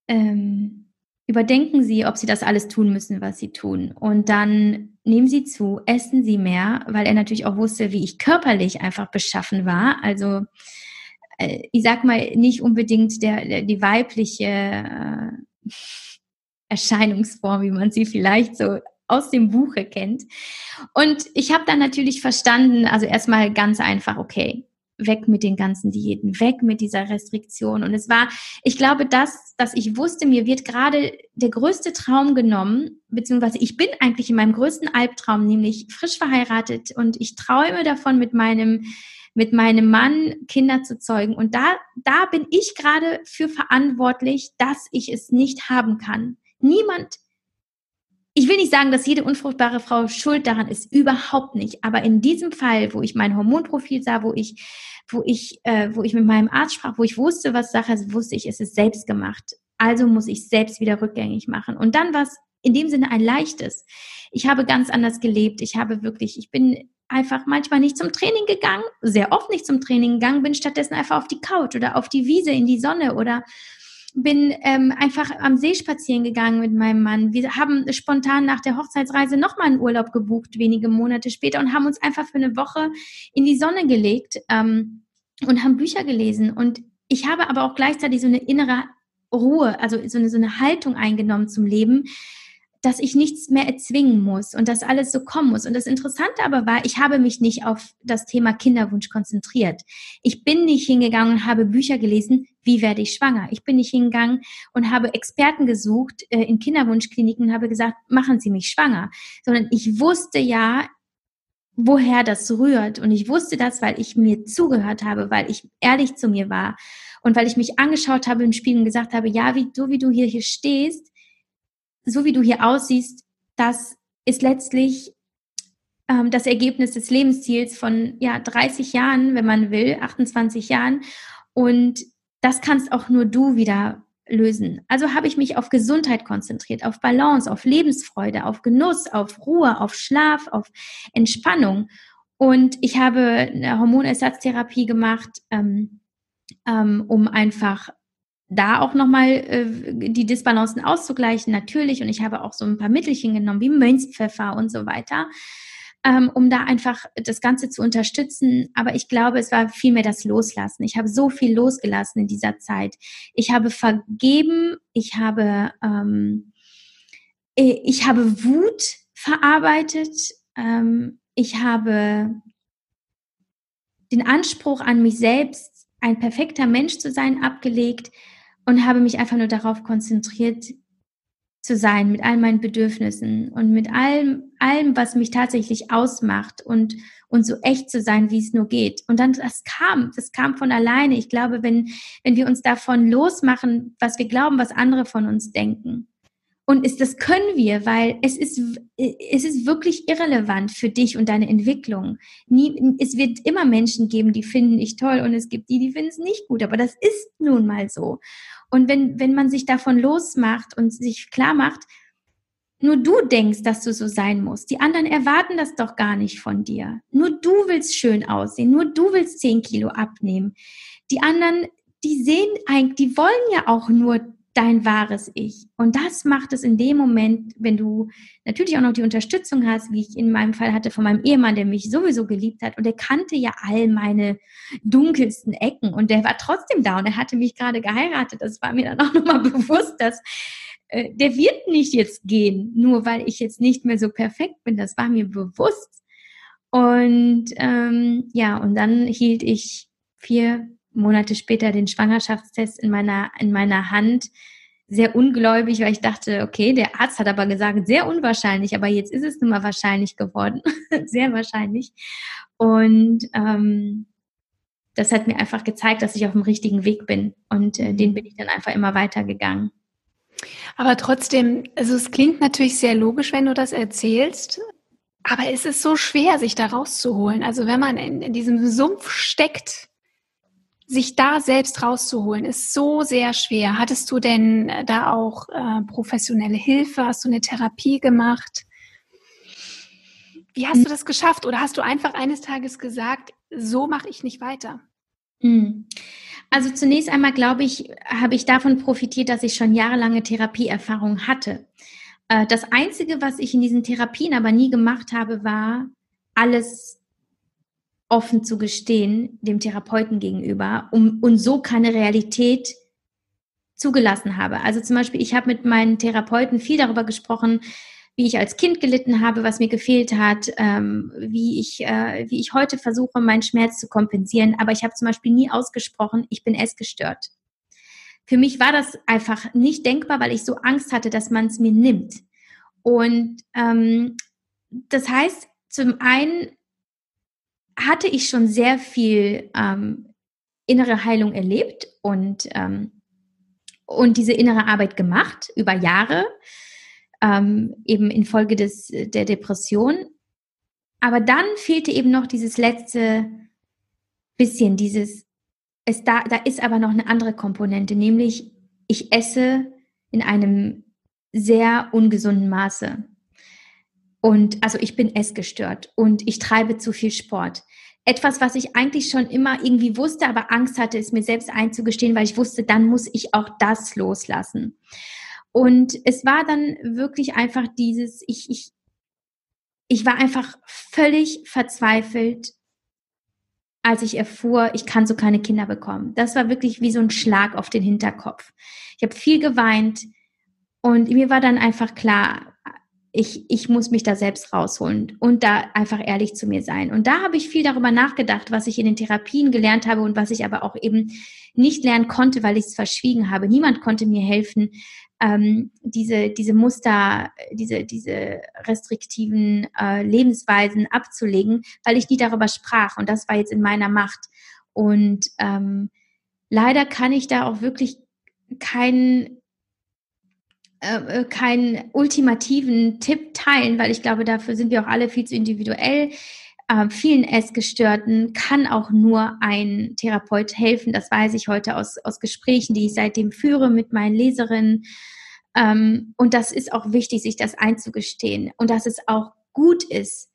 ähm, überdenken Sie, ob Sie das alles tun müssen, was Sie tun. Und dann nehmen Sie zu, essen Sie mehr, weil er natürlich auch wusste, wie ich körperlich einfach beschaffen war. Also äh, ich sag mal nicht unbedingt der, die weibliche äh, Erscheinungsform, wie man sie vielleicht so aus dem Buche kennt. Und ich habe dann natürlich verstanden, also erstmal ganz einfach, okay, weg mit den ganzen Diäten, weg mit dieser Restriktion. Und es war, ich glaube, das, dass ich wusste, mir wird gerade der größte Traum genommen, beziehungsweise ich bin eigentlich in meinem größten Albtraum, nämlich frisch verheiratet und ich träume davon, mit meinem mit meinem Mann Kinder zu zeugen. Und da, da bin ich gerade für verantwortlich, dass ich es nicht haben kann. Niemand ich will nicht sagen, dass jede unfruchtbare Frau schuld daran ist, überhaupt nicht. Aber in diesem Fall, wo ich mein Hormonprofil sah, wo ich, wo ich, äh, wo ich mit meinem Arzt sprach, wo ich wusste, was Sache ist, wusste ich, es ist selbst gemacht. Also muss ich selbst wieder rückgängig machen. Und dann war es in dem Sinne ein leichtes. Ich habe ganz anders gelebt. Ich habe wirklich, ich bin einfach manchmal nicht zum Training gegangen, sehr oft nicht zum Training gegangen, bin stattdessen einfach auf die Couch oder auf die Wiese in die Sonne oder bin ähm, einfach am See spazieren gegangen mit meinem Mann. Wir haben spontan nach der Hochzeitsreise nochmal einen Urlaub gebucht, wenige Monate später, und haben uns einfach für eine Woche in die Sonne gelegt ähm, und haben Bücher gelesen. Und ich habe aber auch gleichzeitig so eine innere Ruhe, also so eine, so eine Haltung eingenommen zum Leben, dass ich nichts mehr erzwingen muss und dass alles so kommen muss. Und das Interessante aber war, ich habe mich nicht auf das Thema Kinderwunsch konzentriert. Ich bin nicht hingegangen und habe Bücher gelesen, wie werde ich schwanger. Ich bin nicht hingegangen und habe Experten gesucht äh, in Kinderwunschkliniken und habe gesagt, machen Sie mich schwanger. Sondern ich wusste ja, woher das rührt. Und ich wusste das, weil ich mir zugehört habe, weil ich ehrlich zu mir war und weil ich mich angeschaut habe im Spiel und gesagt habe, ja, wie du, wie du hier, hier stehst, so wie du hier aussiehst, das ist letztlich ähm, das Ergebnis des Lebensziels von ja 30 Jahren, wenn man will, 28 Jahren. Und das kannst auch nur du wieder lösen. Also habe ich mich auf Gesundheit konzentriert, auf Balance, auf Lebensfreude, auf Genuss, auf Ruhe, auf Schlaf, auf Entspannung. Und ich habe eine Hormonersatztherapie gemacht, ähm, ähm, um einfach da auch nochmal äh, die Disbalancen auszugleichen, natürlich. Und ich habe auch so ein paar Mittelchen genommen, wie Mönchspfeffer und so weiter, ähm, um da einfach das Ganze zu unterstützen. Aber ich glaube, es war vielmehr das Loslassen. Ich habe so viel losgelassen in dieser Zeit. Ich habe vergeben, ich habe, ähm, ich habe Wut verarbeitet, ähm, ich habe den Anspruch an mich selbst, ein perfekter Mensch zu sein, abgelegt und habe mich einfach nur darauf konzentriert zu sein mit all meinen Bedürfnissen und mit allem, allem, was mich tatsächlich ausmacht und, und so echt zu sein, wie es nur geht. Und dann, das kam, das kam von alleine. Ich glaube, wenn, wenn wir uns davon losmachen, was wir glauben, was andere von uns denken, und ist, das können wir, weil es ist, es ist wirklich irrelevant für dich und deine Entwicklung. Nie, es wird immer Menschen geben, die finden dich toll und es gibt die, die finden es nicht gut. Aber das ist nun mal so. Und wenn, wenn man sich davon losmacht und sich klar macht, nur du denkst, dass du so sein musst. Die anderen erwarten das doch gar nicht von dir. Nur du willst schön aussehen. Nur du willst zehn Kilo abnehmen. Die anderen, die sehen eigentlich, die wollen ja auch nur dein wahres Ich. Und das macht es in dem Moment, wenn du natürlich auch noch die Unterstützung hast, wie ich in meinem Fall hatte von meinem Ehemann, der mich sowieso geliebt hat und der kannte ja all meine dunkelsten Ecken und der war trotzdem da und er hatte mich gerade geheiratet. Das war mir dann auch [laughs] nochmal bewusst, dass äh, der wird nicht jetzt gehen, nur weil ich jetzt nicht mehr so perfekt bin. Das war mir bewusst. Und ähm, ja, und dann hielt ich vier Monate später den Schwangerschaftstest in meiner, in meiner Hand. Sehr ungläubig, weil ich dachte, okay, der Arzt hat aber gesagt, sehr unwahrscheinlich, aber jetzt ist es nun mal wahrscheinlich geworden. [laughs] sehr wahrscheinlich. Und ähm, das hat mir einfach gezeigt, dass ich auf dem richtigen Weg bin. Und äh, den bin ich dann einfach immer weitergegangen. Aber trotzdem, also es klingt natürlich sehr logisch, wenn du das erzählst. Aber es ist so schwer, sich da rauszuholen. Also wenn man in, in diesem Sumpf steckt, sich da selbst rauszuholen, ist so sehr schwer. Hattest du denn äh, da auch äh, professionelle Hilfe? Hast du eine Therapie gemacht? Wie hast hm. du das geschafft? Oder hast du einfach eines Tages gesagt, so mache ich nicht weiter? Hm. Also zunächst einmal glaube ich, habe ich davon profitiert, dass ich schon jahrelange Therapieerfahrung hatte. Äh, das Einzige, was ich in diesen Therapien aber nie gemacht habe, war, alles offen zu gestehen dem Therapeuten gegenüber um, und so keine Realität zugelassen habe. Also zum Beispiel, ich habe mit meinen Therapeuten viel darüber gesprochen, wie ich als Kind gelitten habe, was mir gefehlt hat, ähm, wie, ich, äh, wie ich heute versuche, meinen Schmerz zu kompensieren. Aber ich habe zum Beispiel nie ausgesprochen, ich bin essgestört. Für mich war das einfach nicht denkbar, weil ich so Angst hatte, dass man es mir nimmt. Und ähm, das heißt, zum einen hatte ich schon sehr viel ähm, innere Heilung erlebt und, ähm, und diese innere Arbeit gemacht über Jahre, ähm, eben infolge des, der Depression. Aber dann fehlte eben noch dieses letzte bisschen, dieses, es da, da ist aber noch eine andere Komponente, nämlich ich esse in einem sehr ungesunden Maße. Und also ich bin essgestört und ich treibe zu viel Sport. Etwas, was ich eigentlich schon immer irgendwie wusste, aber Angst hatte, es mir selbst einzugestehen, weil ich wusste, dann muss ich auch das loslassen. Und es war dann wirklich einfach dieses, ich, ich, ich war einfach völlig verzweifelt, als ich erfuhr, ich kann so keine Kinder bekommen. Das war wirklich wie so ein Schlag auf den Hinterkopf. Ich habe viel geweint und mir war dann einfach klar, ich, ich muss mich da selbst rausholen und da einfach ehrlich zu mir sein. Und da habe ich viel darüber nachgedacht, was ich in den Therapien gelernt habe und was ich aber auch eben nicht lernen konnte, weil ich es verschwiegen habe. Niemand konnte mir helfen, ähm, diese, diese Muster, diese, diese restriktiven äh, Lebensweisen abzulegen, weil ich nie darüber sprach. Und das war jetzt in meiner Macht. Und ähm, leider kann ich da auch wirklich keinen äh, äh, keinen ultimativen Tipp teilen, weil ich glaube, dafür sind wir auch alle viel zu individuell. Äh, vielen Essgestörten kann auch nur ein Therapeut helfen. Das weiß ich heute aus, aus Gesprächen, die ich seitdem führe mit meinen Leserinnen. Ähm, und das ist auch wichtig, sich das einzugestehen und dass es auch gut ist,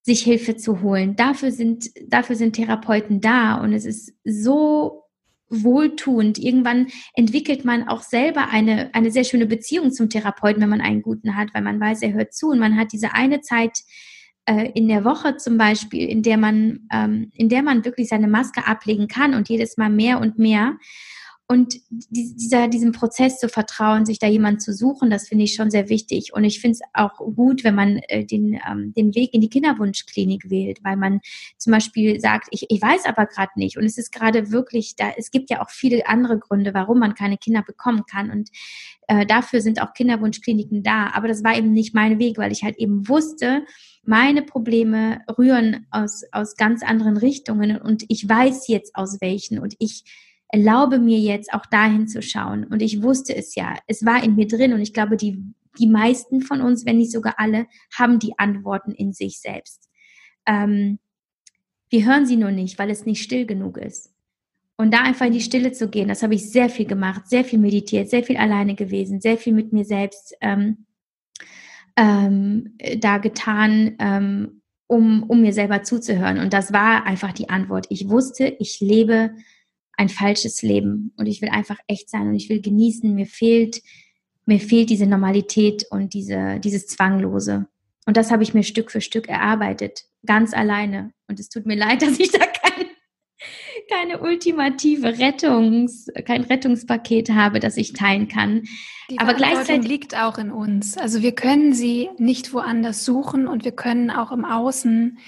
sich Hilfe zu holen. Dafür sind, dafür sind Therapeuten da und es ist so wohltuend. Irgendwann entwickelt man auch selber eine, eine sehr schöne Beziehung zum Therapeuten, wenn man einen guten hat, weil man weiß, er hört zu und man hat diese eine Zeit äh, in der Woche zum Beispiel, in der man, ähm, in der man wirklich seine Maske ablegen kann und jedes Mal mehr und mehr. Und dieser, diesem Prozess zu vertrauen, sich da jemand zu suchen, das finde ich schon sehr wichtig. Und ich finde es auch gut, wenn man äh, den, ähm, den Weg in die Kinderwunschklinik wählt, weil man zum Beispiel sagt, ich, ich weiß aber gerade nicht. Und es ist gerade wirklich, da, es gibt ja auch viele andere Gründe, warum man keine Kinder bekommen kann. Und äh, dafür sind auch Kinderwunschkliniken da. Aber das war eben nicht mein Weg, weil ich halt eben wusste, meine Probleme rühren aus, aus ganz anderen Richtungen und ich weiß jetzt aus welchen und ich erlaube mir jetzt auch dahin zu schauen. Und ich wusste es ja, es war in mir drin und ich glaube, die, die meisten von uns, wenn nicht sogar alle, haben die Antworten in sich selbst. Ähm, wir hören sie nur nicht, weil es nicht still genug ist. Und da einfach in die Stille zu gehen, das habe ich sehr viel gemacht, sehr viel meditiert, sehr viel alleine gewesen, sehr viel mit mir selbst ähm, ähm, da getan, ähm, um, um mir selber zuzuhören. Und das war einfach die Antwort. Ich wusste, ich lebe ein falsches Leben und ich will einfach echt sein und ich will genießen. Mir fehlt, mir fehlt diese Normalität und diese, dieses Zwanglose. Und das habe ich mir Stück für Stück erarbeitet, ganz alleine. Und es tut mir leid, [laughs] dass ich da kein, keine ultimative Rettungs, kein Rettungspaket habe, das ich teilen kann. Die Aber gleichzeitig liegt auch in uns. Also wir können sie nicht woanders suchen und wir können auch im Außen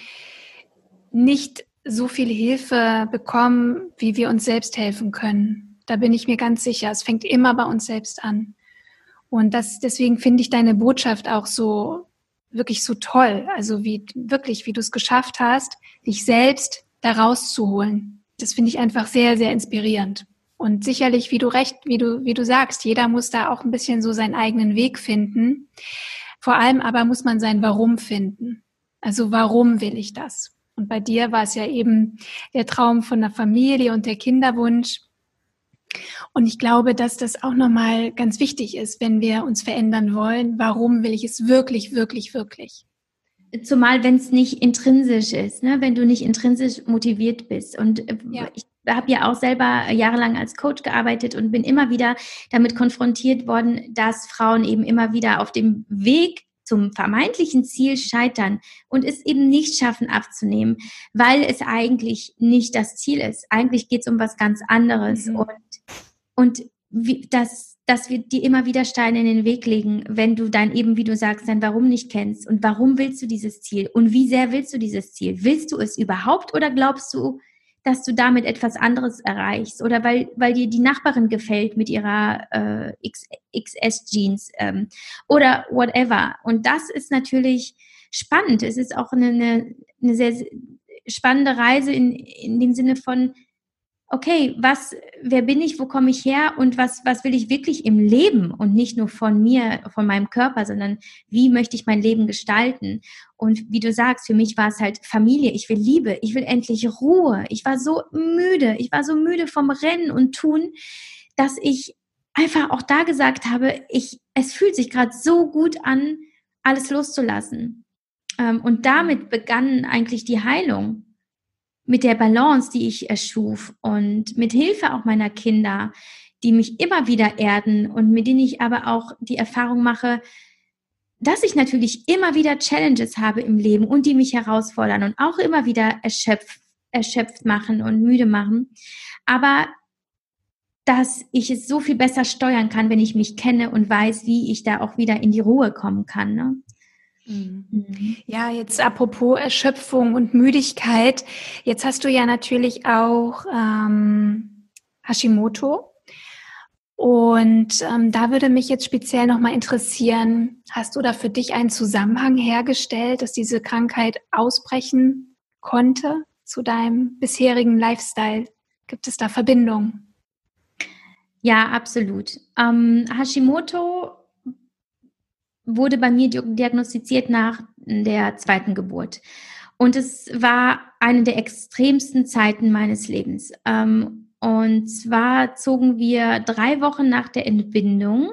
nicht so viel Hilfe bekommen, wie wir uns selbst helfen können. Da bin ich mir ganz sicher. Es fängt immer bei uns selbst an. Und das, deswegen finde ich deine Botschaft auch so, wirklich so toll. Also wie, wirklich, wie du es geschafft hast, dich selbst da rauszuholen. Das finde ich einfach sehr, sehr inspirierend. Und sicherlich, wie du recht, wie du, wie du sagst, jeder muss da auch ein bisschen so seinen eigenen Weg finden. Vor allem aber muss man sein Warum finden. Also warum will ich das? Und bei dir war es ja eben der Traum von der Familie und der Kinderwunsch. Und ich glaube, dass das auch nochmal ganz wichtig ist, wenn wir uns verändern wollen. Warum will ich es wirklich, wirklich, wirklich? Zumal, wenn es nicht intrinsisch ist, ne? wenn du nicht intrinsisch motiviert bist. Und äh, ja. ich habe ja auch selber jahrelang als Coach gearbeitet und bin immer wieder damit konfrontiert worden, dass Frauen eben immer wieder auf dem Weg zum vermeintlichen Ziel scheitern und es eben nicht schaffen abzunehmen, weil es eigentlich nicht das Ziel ist. Eigentlich geht es um was ganz anderes. Mhm. Und, und wie, das, dass wir dir immer wieder Steine in den Weg legen, wenn du dein eben, wie du sagst, dein Warum nicht kennst. Und warum willst du dieses Ziel? Und wie sehr willst du dieses Ziel? Willst du es überhaupt oder glaubst du, dass du damit etwas anderes erreichst oder weil, weil dir die Nachbarin gefällt mit ihrer äh, XS-Jeans ähm, oder whatever. Und das ist natürlich spannend. Es ist auch eine, eine, sehr spannende Reise in, in dem Sinne von, okay, was, wer bin ich, wo komme ich her und was, was will ich wirklich im Leben und nicht nur von mir, von meinem Körper, sondern wie möchte ich mein Leben gestalten? Und wie du sagst, für mich war es halt Familie. Ich will Liebe. Ich will endlich Ruhe. Ich war so müde. Ich war so müde vom Rennen und Tun, dass ich einfach auch da gesagt habe, ich, es fühlt sich gerade so gut an, alles loszulassen. Ähm, und damit begann eigentlich die Heilung mit der Balance, die ich erschuf und mit Hilfe auch meiner Kinder, die mich immer wieder erden und mit denen ich aber auch die Erfahrung mache, dass ich natürlich immer wieder Challenges habe im Leben und die mich herausfordern und auch immer wieder erschöpft, erschöpft machen und müde machen. Aber dass ich es so viel besser steuern kann, wenn ich mich kenne und weiß, wie ich da auch wieder in die Ruhe kommen kann. Ne? Mhm. Ja, jetzt apropos Erschöpfung und Müdigkeit. Jetzt hast du ja natürlich auch ähm, Hashimoto. Und ähm, da würde mich jetzt speziell nochmal interessieren, hast du da für dich einen Zusammenhang hergestellt, dass diese Krankheit ausbrechen konnte zu deinem bisherigen Lifestyle? Gibt es da Verbindungen? Ja, absolut. Ähm, Hashimoto wurde bei mir diagnostiziert nach der zweiten Geburt. Und es war eine der extremsten Zeiten meines Lebens. Ähm, und zwar zogen wir drei Wochen nach der Entbindung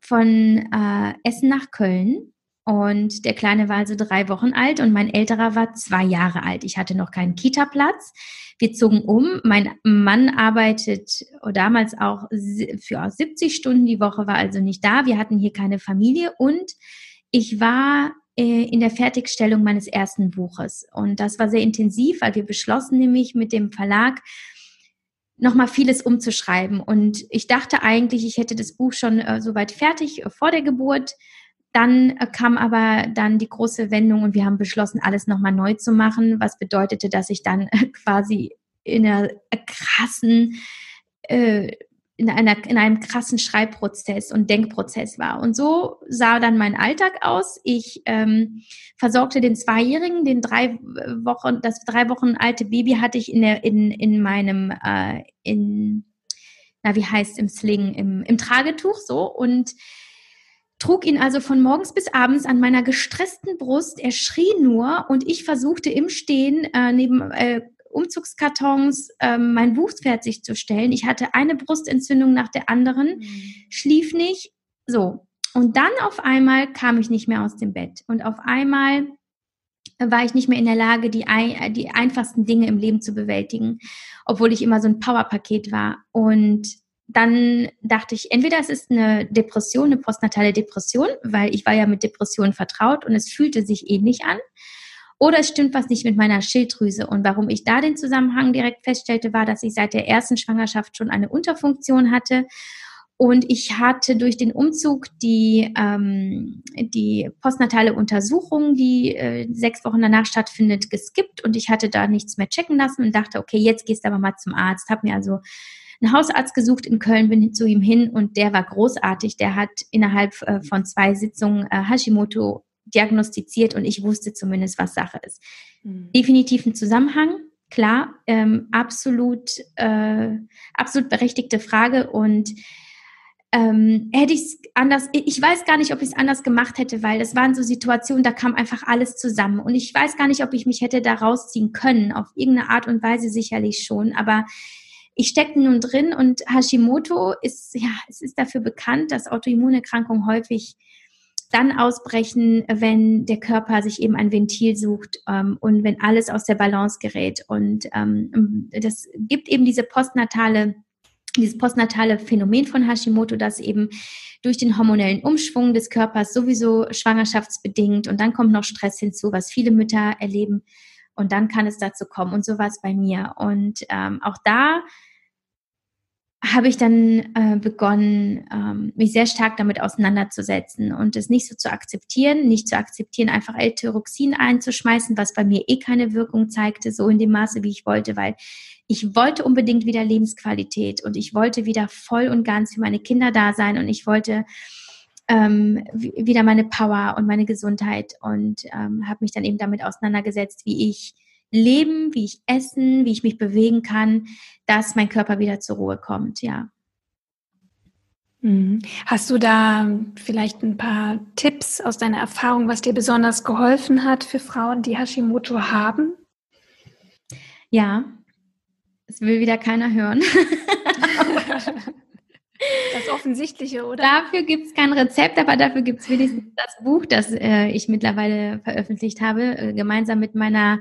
von äh, Essen nach Köln. Und der Kleine war also drei Wochen alt und mein Älterer war zwei Jahre alt. Ich hatte noch keinen Kita-Platz. Wir zogen um. Mein Mann arbeitet damals auch für 70 Stunden die Woche, war also nicht da. Wir hatten hier keine Familie und ich war äh, in der Fertigstellung meines ersten Buches. Und das war sehr intensiv, weil wir beschlossen nämlich mit dem Verlag, nochmal vieles umzuschreiben. Und ich dachte eigentlich, ich hätte das Buch schon äh, soweit fertig äh, vor der Geburt. Dann äh, kam aber dann die große Wendung und wir haben beschlossen, alles nochmal neu zu machen, was bedeutete, dass ich dann [laughs] quasi in einer krassen, äh, in, einer, in einem krassen Schreibprozess und Denkprozess war. Und so sah dann mein Alltag aus. Ich ähm, versorgte den Zweijährigen, den drei Wochen, das drei Wochen alte Baby hatte ich in der, in, in meinem, äh, in, na, wie heißt im Sling, im, im Tragetuch so und trug ihn also von morgens bis abends an meiner gestressten Brust. Er schrie nur und ich versuchte im Stehen äh, neben äh, Umzugskartons ähm, mein Buch fertigzustellen. Ich hatte eine Brustentzündung nach der anderen, mhm. schlief nicht. So. Und dann auf einmal kam ich nicht mehr aus dem Bett. Und auf einmal war ich nicht mehr in der Lage, die, ein, die einfachsten Dinge im Leben zu bewältigen, obwohl ich immer so ein Powerpaket war. Und dann dachte ich, entweder es ist eine Depression, eine postnatale Depression, weil ich war ja mit Depressionen vertraut und es fühlte sich ähnlich an. Oder es stimmt was nicht mit meiner Schilddrüse. Und warum ich da den Zusammenhang direkt feststellte, war, dass ich seit der ersten Schwangerschaft schon eine Unterfunktion hatte. Und ich hatte durch den Umzug die, ähm, die postnatale Untersuchung, die äh, sechs Wochen danach stattfindet, geskippt. Und ich hatte da nichts mehr checken lassen und dachte, okay, jetzt gehst du aber mal zum Arzt. Habe mir also einen Hausarzt gesucht in Köln, bin zu ihm hin und der war großartig. Der hat innerhalb äh, von zwei Sitzungen äh, Hashimoto diagnostiziert und ich wusste zumindest, was Sache ist. Mhm. Definitiv ein Zusammenhang, klar, ähm, absolut, äh, absolut berechtigte Frage und ähm, hätte ich es anders, ich weiß gar nicht, ob ich es anders gemacht hätte, weil es waren so Situationen, da kam einfach alles zusammen und ich weiß gar nicht, ob ich mich hätte da rausziehen können, auf irgendeine Art und Weise sicherlich schon, aber ich steckte nun drin und Hashimoto ist, ja, es ist dafür bekannt, dass Autoimmunerkrankungen häufig dann ausbrechen, wenn der Körper sich eben ein Ventil sucht ähm, und wenn alles aus der Balance gerät. Und ähm, das gibt eben diese postnatale, dieses postnatale Phänomen von Hashimoto, dass eben durch den hormonellen Umschwung des Körpers sowieso schwangerschaftsbedingt und dann kommt noch Stress hinzu, was viele Mütter erleben, und dann kann es dazu kommen und so war es bei mir. Und ähm, auch da habe ich dann äh, begonnen, ähm, mich sehr stark damit auseinanderzusetzen und es nicht so zu akzeptieren, nicht zu akzeptieren, einfach L-Tyroxin einzuschmeißen, was bei mir eh keine Wirkung zeigte, so in dem Maße, wie ich wollte, weil ich wollte unbedingt wieder Lebensqualität und ich wollte wieder voll und ganz für meine Kinder da sein und ich wollte ähm, wieder meine Power und meine Gesundheit und ähm, habe mich dann eben damit auseinandergesetzt, wie ich leben, wie ich essen, wie ich mich bewegen kann, dass mein Körper wieder zur Ruhe kommt, ja. Mhm. Hast du da vielleicht ein paar Tipps aus deiner Erfahrung, was dir besonders geholfen hat für Frauen, die Hashimoto haben? Ja, es will wieder keiner hören. [laughs] [laughs] Das Offensichtliche, oder? Dafür gibt es kein Rezept, aber dafür gibt es wenigstens das Buch, das äh, ich mittlerweile veröffentlicht habe, äh, gemeinsam mit meiner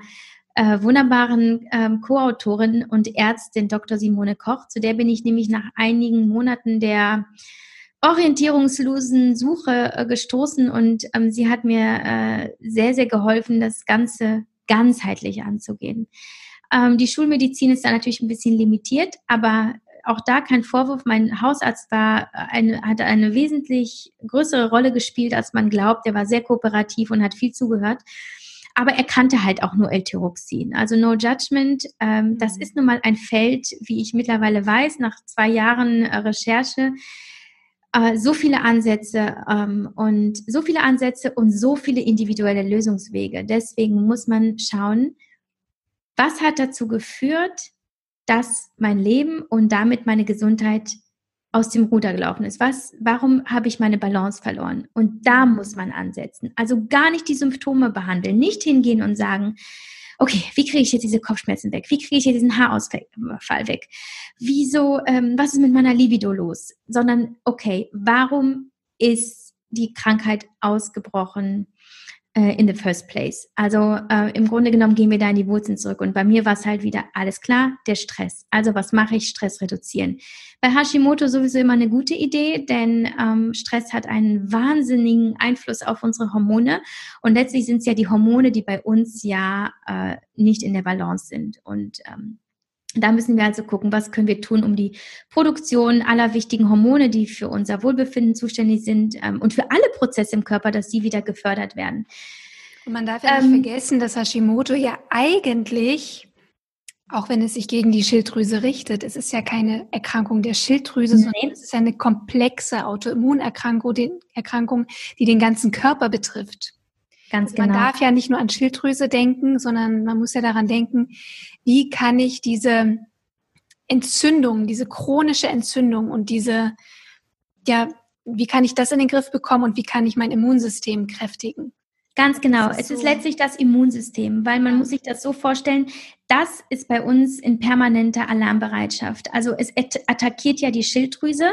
äh, wunderbaren ähm, Co-Autorin und Ärztin Dr. Simone Koch. Zu der bin ich nämlich nach einigen Monaten der orientierungslosen Suche äh, gestoßen und ähm, sie hat mir äh, sehr, sehr geholfen, das Ganze ganzheitlich anzugehen. Ähm, die Schulmedizin ist da natürlich ein bisschen limitiert, aber auch da kein Vorwurf. Mein Hausarzt war eine, hat eine wesentlich größere Rolle gespielt, als man glaubt. Er war sehr kooperativ und hat viel zugehört. Aber er kannte halt auch nur L-Tyroxin. Also no judgment. Ähm, das mhm. ist nun mal ein Feld, wie ich mittlerweile weiß, nach zwei Jahren äh, Recherche. Äh, so viele Ansätze ähm, und so viele Ansätze und so viele individuelle Lösungswege. Deswegen muss man schauen, was hat dazu geführt, dass mein Leben und damit meine Gesundheit aus dem Ruder gelaufen ist. Was, warum habe ich meine Balance verloren? Und da muss man ansetzen. Also gar nicht die Symptome behandeln, nicht hingehen und sagen, okay, wie kriege ich jetzt diese Kopfschmerzen weg? Wie kriege ich jetzt diesen Haarausfall weg? Wieso, ähm, was ist mit meiner Libido los? Sondern, okay, warum ist die Krankheit ausgebrochen? Äh, in the first place. Also äh, im Grunde genommen gehen wir da in die Wurzeln zurück. Und bei mir war es halt wieder alles klar, der Stress. Also was mache ich? Stress reduzieren. Bei Hashimoto sowieso immer eine gute Idee, denn ähm, Stress hat einen wahnsinnigen Einfluss auf unsere Hormone. Und letztlich sind es ja die Hormone, die bei uns ja äh, nicht in der Balance sind. Und ähm, da müssen wir also gucken, was können wir tun, um die Produktion aller wichtigen Hormone, die für unser Wohlbefinden zuständig sind ähm, und für alle Prozesse im Körper, dass die wieder gefördert werden. Und man darf ja nicht ähm, vergessen, dass Hashimoto ja eigentlich, auch wenn es sich gegen die Schilddrüse richtet, es ist ja keine Erkrankung der Schilddrüse, nee. sondern es ist eine komplexe Autoimmunerkrankung, die, Erkrankung, die den ganzen Körper betrifft. Ganz genau. Man darf ja nicht nur an Schilddrüse denken, sondern man muss ja daran denken, wie kann ich diese Entzündung, diese chronische Entzündung und diese, ja, wie kann ich das in den Griff bekommen und wie kann ich mein Immunsystem kräftigen? Ganz genau. Ist es so ist letztlich das Immunsystem, weil man muss sich das so vorstellen, das ist bei uns in permanenter Alarmbereitschaft. Also es attackiert ja die Schilddrüse,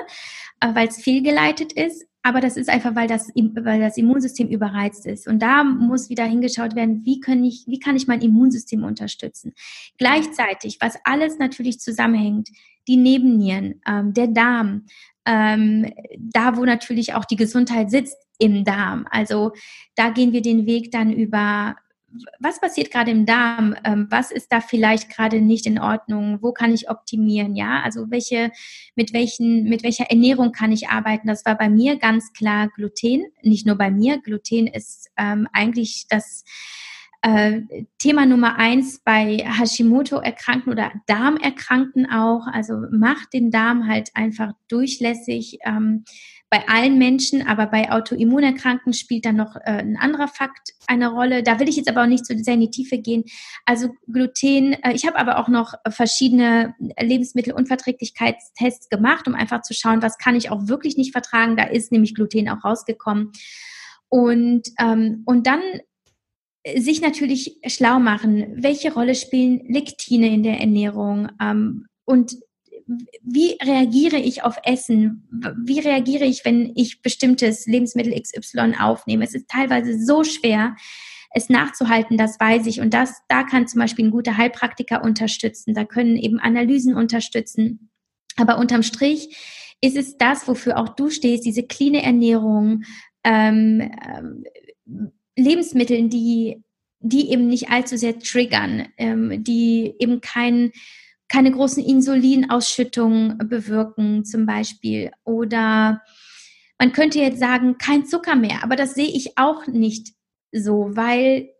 äh, weil es fehlgeleitet ist aber das ist einfach, weil das, weil das Immunsystem überreizt ist. Und da muss wieder hingeschaut werden, wie kann ich, wie kann ich mein Immunsystem unterstützen? Gleichzeitig, was alles natürlich zusammenhängt, die Nebennieren, ähm, der Darm, ähm, da wo natürlich auch die Gesundheit sitzt, im Darm. Also da gehen wir den Weg dann über was passiert gerade im Darm? Ähm, was ist da vielleicht gerade nicht in Ordnung? Wo kann ich optimieren? Ja, also welche, mit welchen, mit welcher Ernährung kann ich arbeiten? Das war bei mir ganz klar Gluten. Nicht nur bei mir. Gluten ist ähm, eigentlich das äh, Thema Nummer eins bei Hashimoto-Erkrankten oder Darmerkrankten auch. Also macht den Darm halt einfach durchlässig. Ähm, bei allen Menschen, aber bei Autoimmunerkrankten spielt dann noch äh, ein anderer Fakt eine Rolle. Da will ich jetzt aber auch nicht so sehr in die Tiefe gehen. Also Gluten, äh, ich habe aber auch noch verschiedene Lebensmittelunverträglichkeitstests gemacht, um einfach zu schauen, was kann ich auch wirklich nicht vertragen. Da ist nämlich Gluten auch rausgekommen. Und, ähm, und dann sich natürlich schlau machen, welche Rolle spielen Lektine in der Ernährung ähm, und wie reagiere ich auf Essen? Wie reagiere ich, wenn ich bestimmtes Lebensmittel XY aufnehme? Es ist teilweise so schwer, es nachzuhalten, das weiß ich. Und das, da kann zum Beispiel ein guter Heilpraktiker unterstützen. Da können eben Analysen unterstützen. Aber unterm Strich ist es das, wofür auch du stehst, diese clean Ernährung, ähm, ähm, Lebensmittel, die, die eben nicht allzu sehr triggern, ähm, die eben keinen keine großen Insulinausschüttungen bewirken zum Beispiel. Oder man könnte jetzt sagen, kein Zucker mehr, aber das sehe ich auch nicht so, weil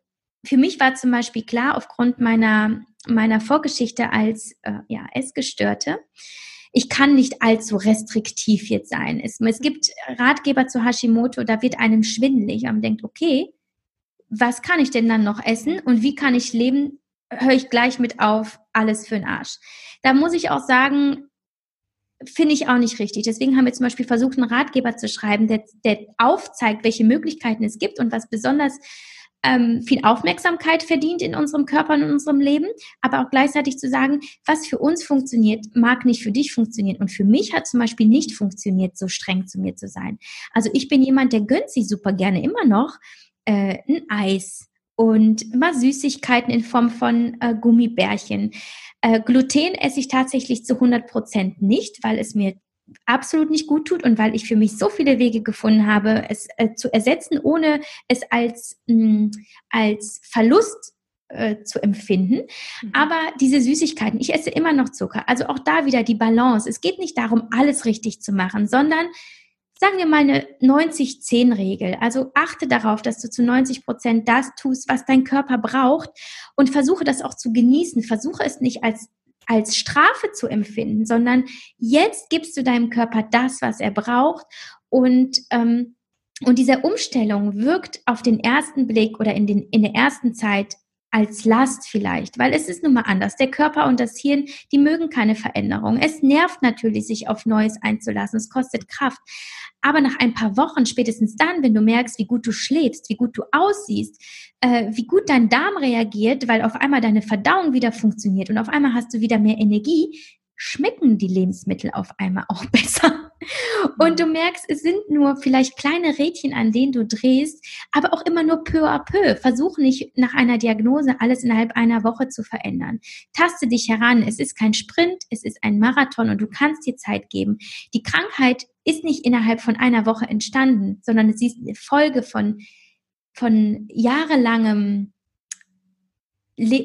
für mich war zum Beispiel klar, aufgrund meiner, meiner Vorgeschichte als äh, ja, Essgestörte, ich kann nicht allzu restriktiv jetzt sein. Es, es gibt Ratgeber zu Hashimoto, da wird einem schwindelig. Man denkt, okay, was kann ich denn dann noch essen und wie kann ich leben, höre ich gleich mit auf, alles für den Arsch. Da muss ich auch sagen, finde ich auch nicht richtig. Deswegen haben wir zum Beispiel versucht, einen Ratgeber zu schreiben, der, der aufzeigt, welche Möglichkeiten es gibt und was besonders ähm, viel Aufmerksamkeit verdient in unserem Körper und in unserem Leben, aber auch gleichzeitig zu sagen, was für uns funktioniert, mag nicht für dich funktionieren. Und für mich hat zum Beispiel nicht funktioniert, so streng zu mir zu sein. Also ich bin jemand, der gönnt sich super gerne immer noch äh, ein Eis und mal Süßigkeiten in Form von äh, Gummibärchen. Äh, Gluten esse ich tatsächlich zu 100 Prozent nicht, weil es mir absolut nicht gut tut und weil ich für mich so viele Wege gefunden habe, es äh, zu ersetzen, ohne es als, mh, mm, als Verlust äh, zu empfinden. Mhm. Aber diese Süßigkeiten, ich esse immer noch Zucker. Also auch da wieder die Balance. Es geht nicht darum, alles richtig zu machen, sondern sagen wir mal eine 90-10-Regel. Also achte darauf, dass du zu 90 Prozent das tust, was dein Körper braucht und versuche das auch zu genießen. Versuche es nicht als als Strafe zu empfinden, sondern jetzt gibst du deinem Körper das, was er braucht und ähm, und diese Umstellung wirkt auf den ersten Blick oder in, den, in der ersten Zeit als Last vielleicht, weil es ist nun mal anders. Der Körper und das Hirn, die mögen keine Veränderung. Es nervt natürlich, sich auf Neues einzulassen. Es kostet Kraft. Aber nach ein paar Wochen, spätestens dann, wenn du merkst, wie gut du schläfst, wie gut du aussiehst, äh, wie gut dein Darm reagiert, weil auf einmal deine Verdauung wieder funktioniert und auf einmal hast du wieder mehr Energie, schmecken die Lebensmittel auf einmal auch [laughs] besser. Und du merkst, es sind nur vielleicht kleine Rädchen, an denen du drehst, aber auch immer nur peu à peu. Versuch nicht nach einer Diagnose alles innerhalb einer Woche zu verändern. Taste dich heran. Es ist kein Sprint, es ist ein Marathon und du kannst dir Zeit geben. Die Krankheit ist nicht innerhalb von einer Woche entstanden, sondern es ist eine Folge von, von jahrelangem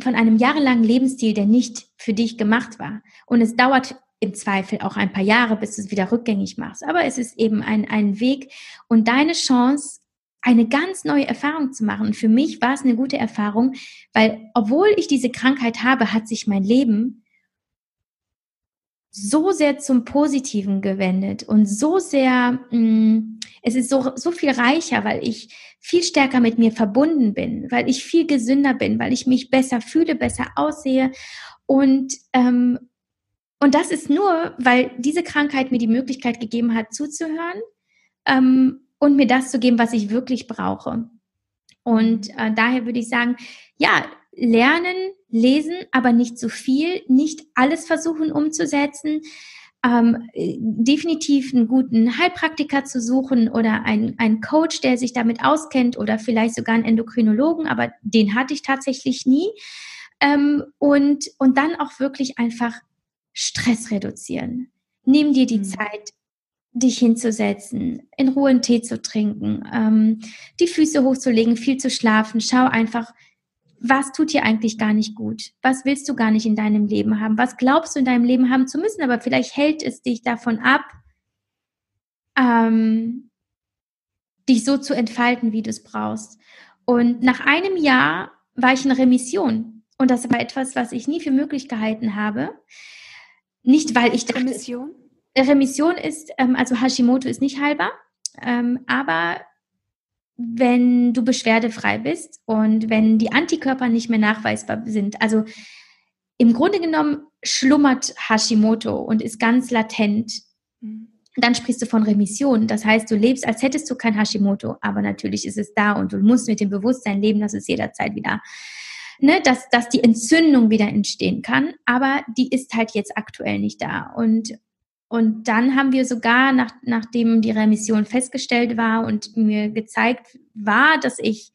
von einem jahrelangen Lebensstil, der nicht für dich gemacht war. Und es dauert im Zweifel auch ein paar Jahre, bis du es wieder rückgängig machst. Aber es ist eben ein, ein Weg und deine Chance, eine ganz neue Erfahrung zu machen. Und für mich war es eine gute Erfahrung, weil obwohl ich diese Krankheit habe, hat sich mein Leben so sehr zum Positiven gewendet und so sehr, mh, mm, es ist so, so viel reicher, weil ich viel stärker mit mir verbunden bin, weil ich viel gesünder bin, weil ich mich besser fühle, besser aussehe. Und, ähm, und das ist nur, weil diese Krankheit mir die Möglichkeit gegeben hat, zuzuhören ähm, und mir das zu geben, was ich wirklich brauche. Und äh, daher würde ich sagen, ja, lernen, lesen, aber nicht zu viel, nicht alles versuchen umzusetzen, ähm, definitiv einen guten Heilpraktiker zu suchen oder einen, einen Coach, der sich damit auskennt oder vielleicht sogar einen Endokrinologen, aber den hatte ich tatsächlich nie. Ähm, und, und dann auch wirklich einfach Stress reduzieren. Nimm dir die mhm. Zeit, dich hinzusetzen, in Ruhe einen Tee zu trinken, ähm, die Füße hochzulegen, viel zu schlafen. Schau einfach, was tut dir eigentlich gar nicht gut? Was willst du gar nicht in deinem Leben haben? Was glaubst du in deinem Leben haben zu müssen? Aber vielleicht hält es dich davon ab, ähm, dich so zu entfalten, wie du es brauchst. Und nach einem Jahr war ich in Remission. Und das war etwas, was ich nie für möglich gehalten habe. Nicht, weil ich dachte, Remission? Remission ist, ähm, also Hashimoto ist nicht heilbar, ähm, aber wenn du beschwerdefrei bist und wenn die Antikörper nicht mehr nachweisbar sind. Also im Grunde genommen schlummert Hashimoto und ist ganz latent. Mhm. Dann sprichst du von Remission. Das heißt, du lebst, als hättest du kein Hashimoto, aber natürlich ist es da und du musst mit dem Bewusstsein leben, dass es jederzeit wieder, ne, dass, dass die Entzündung wieder entstehen kann. Aber die ist halt jetzt aktuell nicht da. Und und dann haben wir sogar, nach, nachdem die Remission festgestellt war und mir gezeigt war, dass ich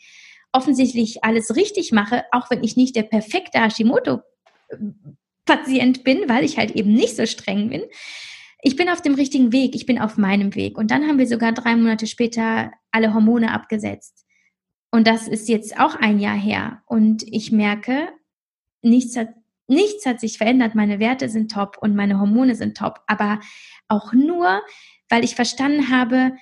offensichtlich alles richtig mache, auch wenn ich nicht der perfekte Hashimoto-Patient bin, weil ich halt eben nicht so streng bin. Ich bin auf dem richtigen Weg, ich bin auf meinem Weg. Und dann haben wir sogar drei Monate später alle Hormone abgesetzt. Und das ist jetzt auch ein Jahr her. Und ich merke, nichts hat nichts hat sich verändert, meine Werte sind top und meine Hormone sind top, aber auch nur, weil ich verstanden habe,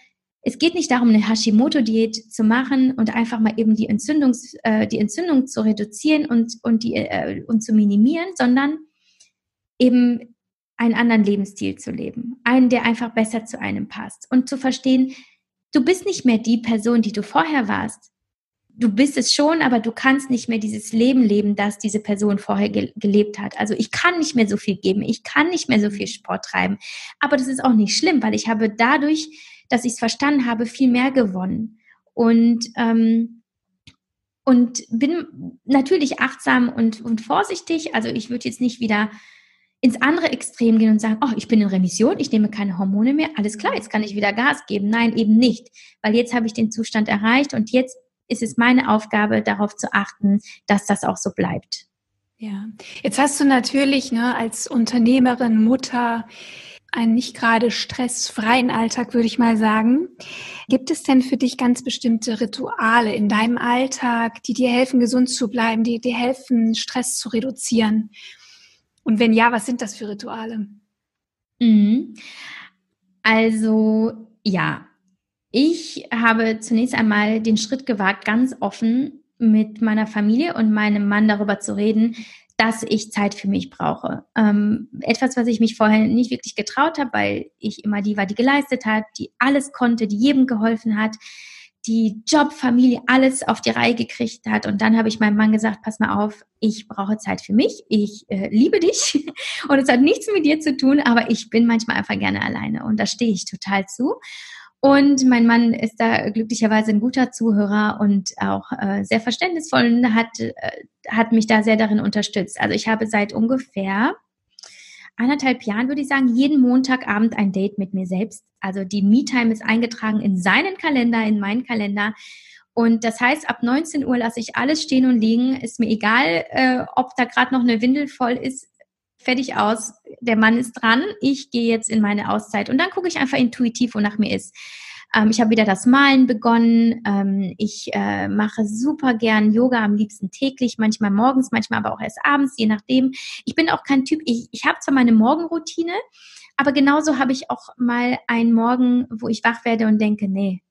es geht nicht darum, eine Hashimoto-Diät zu machen und einfach mal eben die, Entzündungs, äh, die Entzündung zu reduzieren und, und, die, äh, und zu minimieren, sondern eben einen anderen Lebensstil zu leben. Einen, der einfach besser zu einem passt. Und zu verstehen, du bist nicht mehr die Person, die du vorher warst. Du bist es schon, aber du kannst nicht mehr dieses Leben leben, das diese Person vorher ge gelebt hat. Also ich kann nicht mehr so viel geben, ich kann nicht mehr so viel Sport treiben. Aber das ist auch nicht schlimm, weil ich habe dadurch dass ich es verstanden habe, viel mehr gewonnen. Und, ähm, und bin natürlich achtsam und, und vorsichtig. Also ich würde jetzt nicht wieder ins andere Extrem gehen und sagen, oh, ich bin in Remission, ich nehme keine Hormone mehr, alles klar, jetzt kann ich wieder Gas geben. Nein, eben nicht, weil jetzt habe ich den Zustand erreicht und jetzt ist es meine Aufgabe, darauf zu achten, dass das auch so bleibt. Ja, jetzt hast du natürlich ne, als Unternehmerin, Mutter, einen nicht gerade stressfreien Alltag, würde ich mal sagen. Gibt es denn für dich ganz bestimmte Rituale in deinem Alltag, die dir helfen, gesund zu bleiben, die dir helfen, Stress zu reduzieren? Und wenn ja, was sind das für Rituale? Mhm. Also ja, ich habe zunächst einmal den Schritt gewagt, ganz offen mit meiner Familie und meinem Mann darüber zu reden, dass ich Zeit für mich brauche. Ähm, etwas, was ich mich vorher nicht wirklich getraut habe, weil ich immer die war, die geleistet hat, die alles konnte, die jedem geholfen hat, die Job, Familie, alles auf die Reihe gekriegt hat. Und dann habe ich meinem Mann gesagt, pass mal auf, ich brauche Zeit für mich, ich äh, liebe dich [laughs] und es hat nichts mit dir zu tun, aber ich bin manchmal einfach gerne alleine und da stehe ich total zu. Und mein Mann ist da glücklicherweise ein guter Zuhörer und auch äh, sehr verständnisvoll und hat, äh, hat mich da sehr darin unterstützt. Also ich habe seit ungefähr anderthalb Jahren, würde ich sagen, jeden Montagabend ein Date mit mir selbst. Also die Me-Time ist eingetragen in seinen Kalender, in meinen Kalender. Und das heißt, ab 19 Uhr lasse ich alles stehen und liegen. Ist mir egal, äh, ob da gerade noch eine Windel voll ist fertig aus, der Mann ist dran, ich gehe jetzt in meine Auszeit und dann gucke ich einfach intuitiv, wonach mir ist. Ähm, ich habe wieder das Malen begonnen. Ähm, ich äh, mache super gern Yoga, am liebsten täglich, manchmal morgens, manchmal aber auch erst abends, je nachdem. Ich bin auch kein Typ, ich, ich habe zwar meine Morgenroutine, aber genauso habe ich auch mal einen Morgen, wo ich wach werde und denke, nee,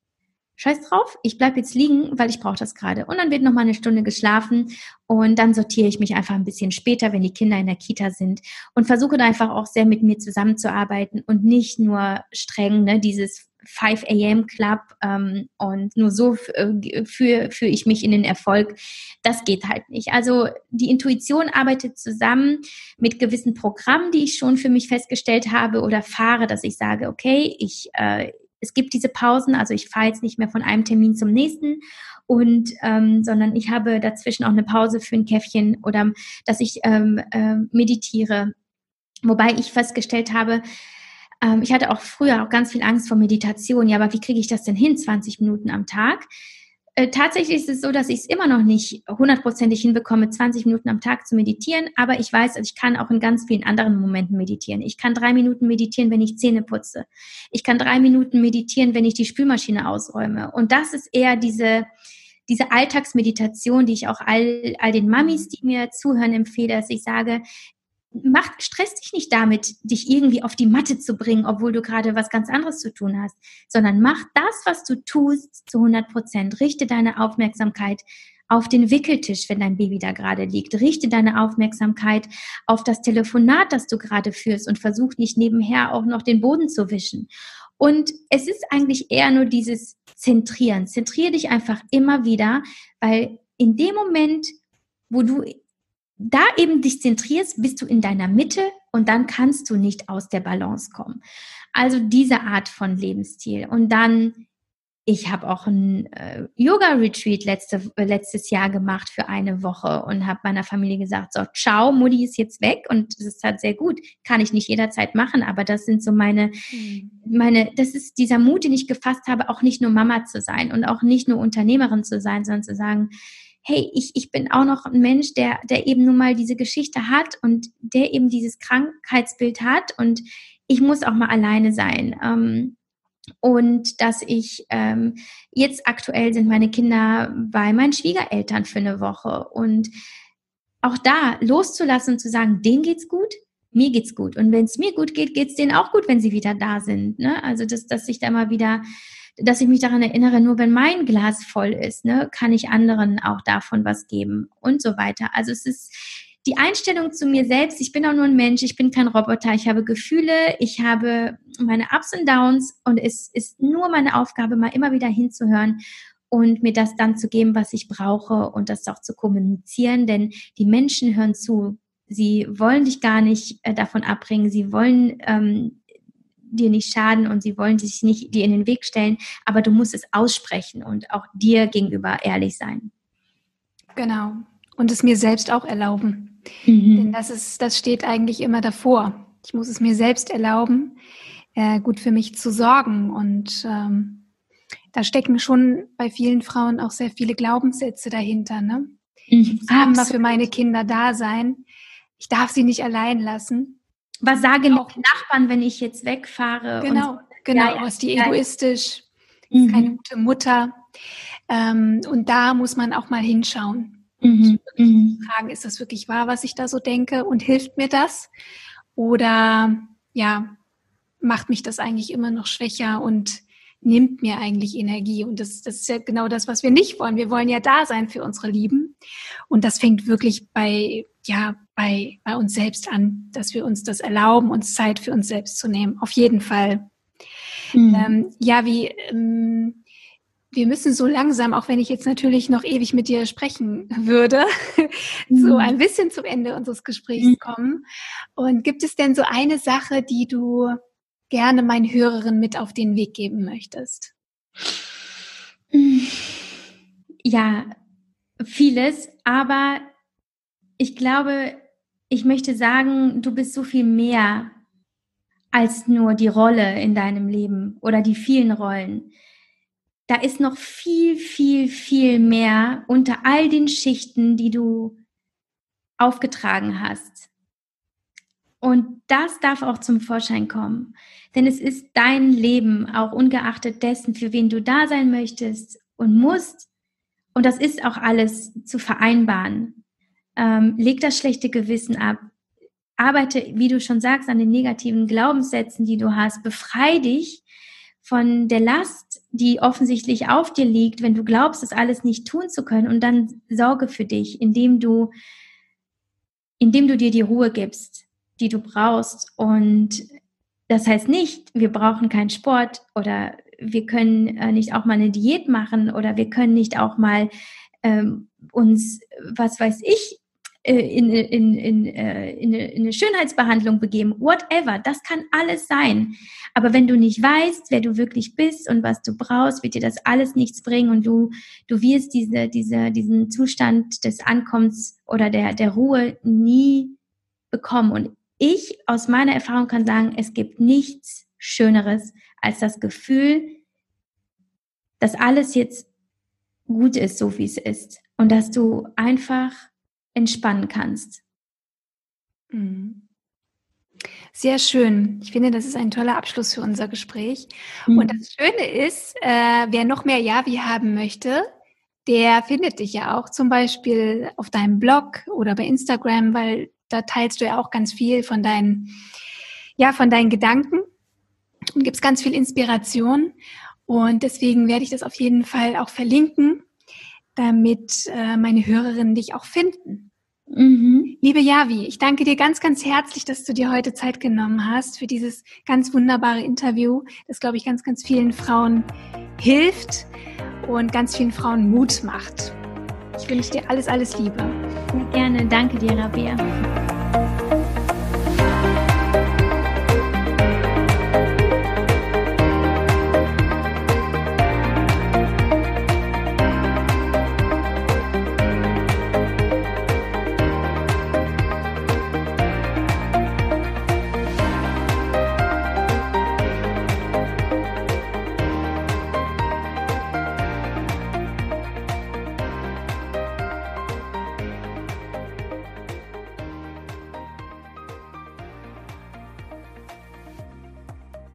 scheiß drauf, ich bleib jetzt liegen, weil ich brauche das gerade. Und dann wird noch mal eine Stunde geschlafen und dann sortiere ich mich einfach ein bisschen später, wenn die Kinder in der Kita sind und versuche da einfach auch sehr mit mir zusammenzuarbeiten und nicht nur streng, ne, dieses 5 a.m. Club ähm, und nur so äh, führe für ich mich in den Erfolg. Das geht halt nicht. Also die Intuition arbeitet zusammen mit gewissen Programmen, die ich schon für mich festgestellt habe oder fahre, dass ich sage, okay, ich, äh, es gibt diese Pausen, also ich fahre jetzt nicht mehr von einem Termin zum nächsten und ähm, sondern ich habe dazwischen auch eine Pause für ein Käffchen oder dass ich ähm, äh, meditiere. Wobei ich festgestellt habe, ähm, ich hatte auch früher auch ganz viel Angst vor Meditation. Ja, aber wie kriege ich das denn hin, 20 Minuten am Tag? Äh, tatsächlich ist es so, dass ich es immer noch nicht hundertprozentig hinbekomme, 20 Minuten am Tag zu meditieren, aber ich weiß, ich kann auch in ganz vielen anderen Momenten meditieren. Ich kann drei Minuten meditieren, wenn ich Zähne putze. Ich kann drei Minuten meditieren, wenn ich die Spülmaschine ausräume. Und das ist eher diese, diese Alltagsmeditation, die ich auch all, all den Mamis, die mir zuhören, empfehle, dass ich sage, mach, stress dich nicht damit, dich irgendwie auf die Matte zu bringen, obwohl du gerade was ganz anderes zu tun hast, sondern mach das, was du tust, zu 100 Prozent. Richte deine Aufmerksamkeit auf den Wickeltisch, wenn dein Baby da gerade liegt. Richte deine Aufmerksamkeit auf das Telefonat, das du gerade führst und versuch nicht nebenher auch noch den Boden zu wischen. Und es ist eigentlich eher nur dieses Zentrieren. Zentriere dich einfach immer wieder, weil in dem Moment, wo du da eben dich zentrierst, bist du in deiner Mitte und dann kannst du nicht aus der Balance kommen. Also diese Art von Lebensstil. Und dann, ich habe auch ein äh, Yoga-Retreat letzte, äh, letztes Jahr gemacht für eine Woche und habe meiner Familie gesagt, so, ciao, Mutti ist jetzt weg und das ist halt sehr gut. Kann ich nicht jederzeit machen, aber das sind so meine, mhm. meine, das ist dieser Mut, den ich gefasst habe, auch nicht nur Mama zu sein und auch nicht nur Unternehmerin zu sein, sondern zu sagen, hey, ich, ich bin auch noch ein Mensch, der, der eben nun mal diese Geschichte hat und der eben dieses Krankheitsbild hat und ich muss auch mal alleine sein. Ähm, und dass ich ähm, jetzt aktuell sind meine Kinder bei meinen Schwiegereltern für eine Woche und auch da loszulassen und zu sagen, denen geht's gut, mir geht's gut. Und wenn es mir gut geht, geht's denen auch gut, wenn sie wieder da sind. Ne? Also, dass, dass ich da mal wieder, dass ich mich daran erinnere, nur wenn mein Glas voll ist, ne, kann ich anderen auch davon was geben und so weiter. Also es ist die Einstellung zu mir selbst, ich bin auch nur ein Mensch, ich bin kein Roboter, ich habe Gefühle, ich habe meine Ups und Downs und es ist nur meine Aufgabe, mal immer wieder hinzuhören und mir das dann zu geben, was ich brauche und das auch zu kommunizieren, denn die Menschen hören zu. Sie wollen dich gar nicht äh, davon abbringen, sie wollen ähm, dir nicht schaden und sie wollen sich nicht dir in den Weg stellen, aber du musst es aussprechen und auch dir gegenüber ehrlich sein. Genau. Und es mir selbst auch erlauben. Mhm. Denn das ist, das steht eigentlich immer davor. Ich muss es mir selbst erlauben, äh, gut für mich zu sorgen. Und ähm, da stecken schon bei vielen Frauen auch sehr viele Glaubenssätze dahinter. Ne? Mhm. Ich muss immer für meine Kinder da sein. Ich darf sie nicht allein lassen. Was sagen auch die Nachbarn, wenn ich jetzt wegfahre? Genau, so. genau. Ja, ja. Ist die egoistisch? Mhm. Keine gute Mutter. Ähm, und da muss man auch mal hinschauen. Mhm. Mhm. Fragen, ist das wirklich wahr, was ich da so denke und hilft mir das? Oder ja, macht mich das eigentlich immer noch schwächer und nimmt mir eigentlich Energie. Und das, das ist ja genau das, was wir nicht wollen. Wir wollen ja da sein für unsere Lieben. Und das fängt wirklich bei, ja, bei, bei uns selbst an, dass wir uns das erlauben, uns Zeit für uns selbst zu nehmen. Auf jeden Fall. Mhm. Ähm, ja, wie, ähm, wir müssen so langsam, auch wenn ich jetzt natürlich noch ewig mit dir sprechen würde, [laughs] mhm. so ein bisschen zum Ende unseres Gesprächs mhm. kommen. Und gibt es denn so eine Sache, die du gerne meinen Hörerinnen mit auf den Weg geben möchtest? Ja, vieles, aber ich glaube, ich möchte sagen, du bist so viel mehr als nur die Rolle in deinem Leben oder die vielen Rollen da ist noch viel, viel, viel mehr unter all den Schichten, die du aufgetragen hast. Und das darf auch zum Vorschein kommen. Denn es ist dein Leben, auch ungeachtet dessen, für wen du da sein möchtest und musst. Und das ist auch alles zu vereinbaren. Ähm, leg das schlechte Gewissen ab. Arbeite, wie du schon sagst, an den negativen Glaubenssätzen, die du hast. Befrei dich von der Last, die offensichtlich auf dir liegt, wenn du glaubst, das alles nicht tun zu können und dann sorge für dich, indem du, indem du dir die Ruhe gibst, die du brauchst. Und das heißt nicht, wir brauchen keinen Sport oder wir können äh, nicht auch mal eine Diät machen oder wir können nicht auch mal ähm, uns, was weiß ich, in, in, in, äh, in, in eine Schönheitsbehandlung begeben, whatever, das kann alles sein. Aber wenn du nicht weißt, wer du wirklich bist und was du brauchst, wird dir das alles nichts bringen und du, du wirst diese, diese, diesen Zustand des Ankommens oder der, der Ruhe nie bekommen. Und ich aus meiner Erfahrung kann sagen, es gibt nichts Schöneres als das Gefühl, dass alles jetzt gut ist, so wie es ist. Und dass du einfach entspannen kannst. Mhm. Sehr schön. Ich finde, das ist ein toller Abschluss für unser Gespräch. Mhm. Und das Schöne ist, äh, wer noch mehr Ja-Wie haben möchte, der findet dich ja auch zum Beispiel auf deinem Blog oder bei Instagram, weil da teilst du ja auch ganz viel von deinen, ja, von deinen Gedanken und gibst ganz viel Inspiration. Und deswegen werde ich das auf jeden Fall auch verlinken damit äh, meine Hörerinnen dich auch finden. Mhm. Liebe Javi, ich danke dir ganz, ganz herzlich, dass du dir heute Zeit genommen hast für dieses ganz wunderbare Interview, das, glaube ich, ganz, ganz vielen Frauen hilft und ganz vielen Frauen Mut macht. Ich wünsche dir alles, alles Liebe. Sehr gerne. Danke dir, Rabia.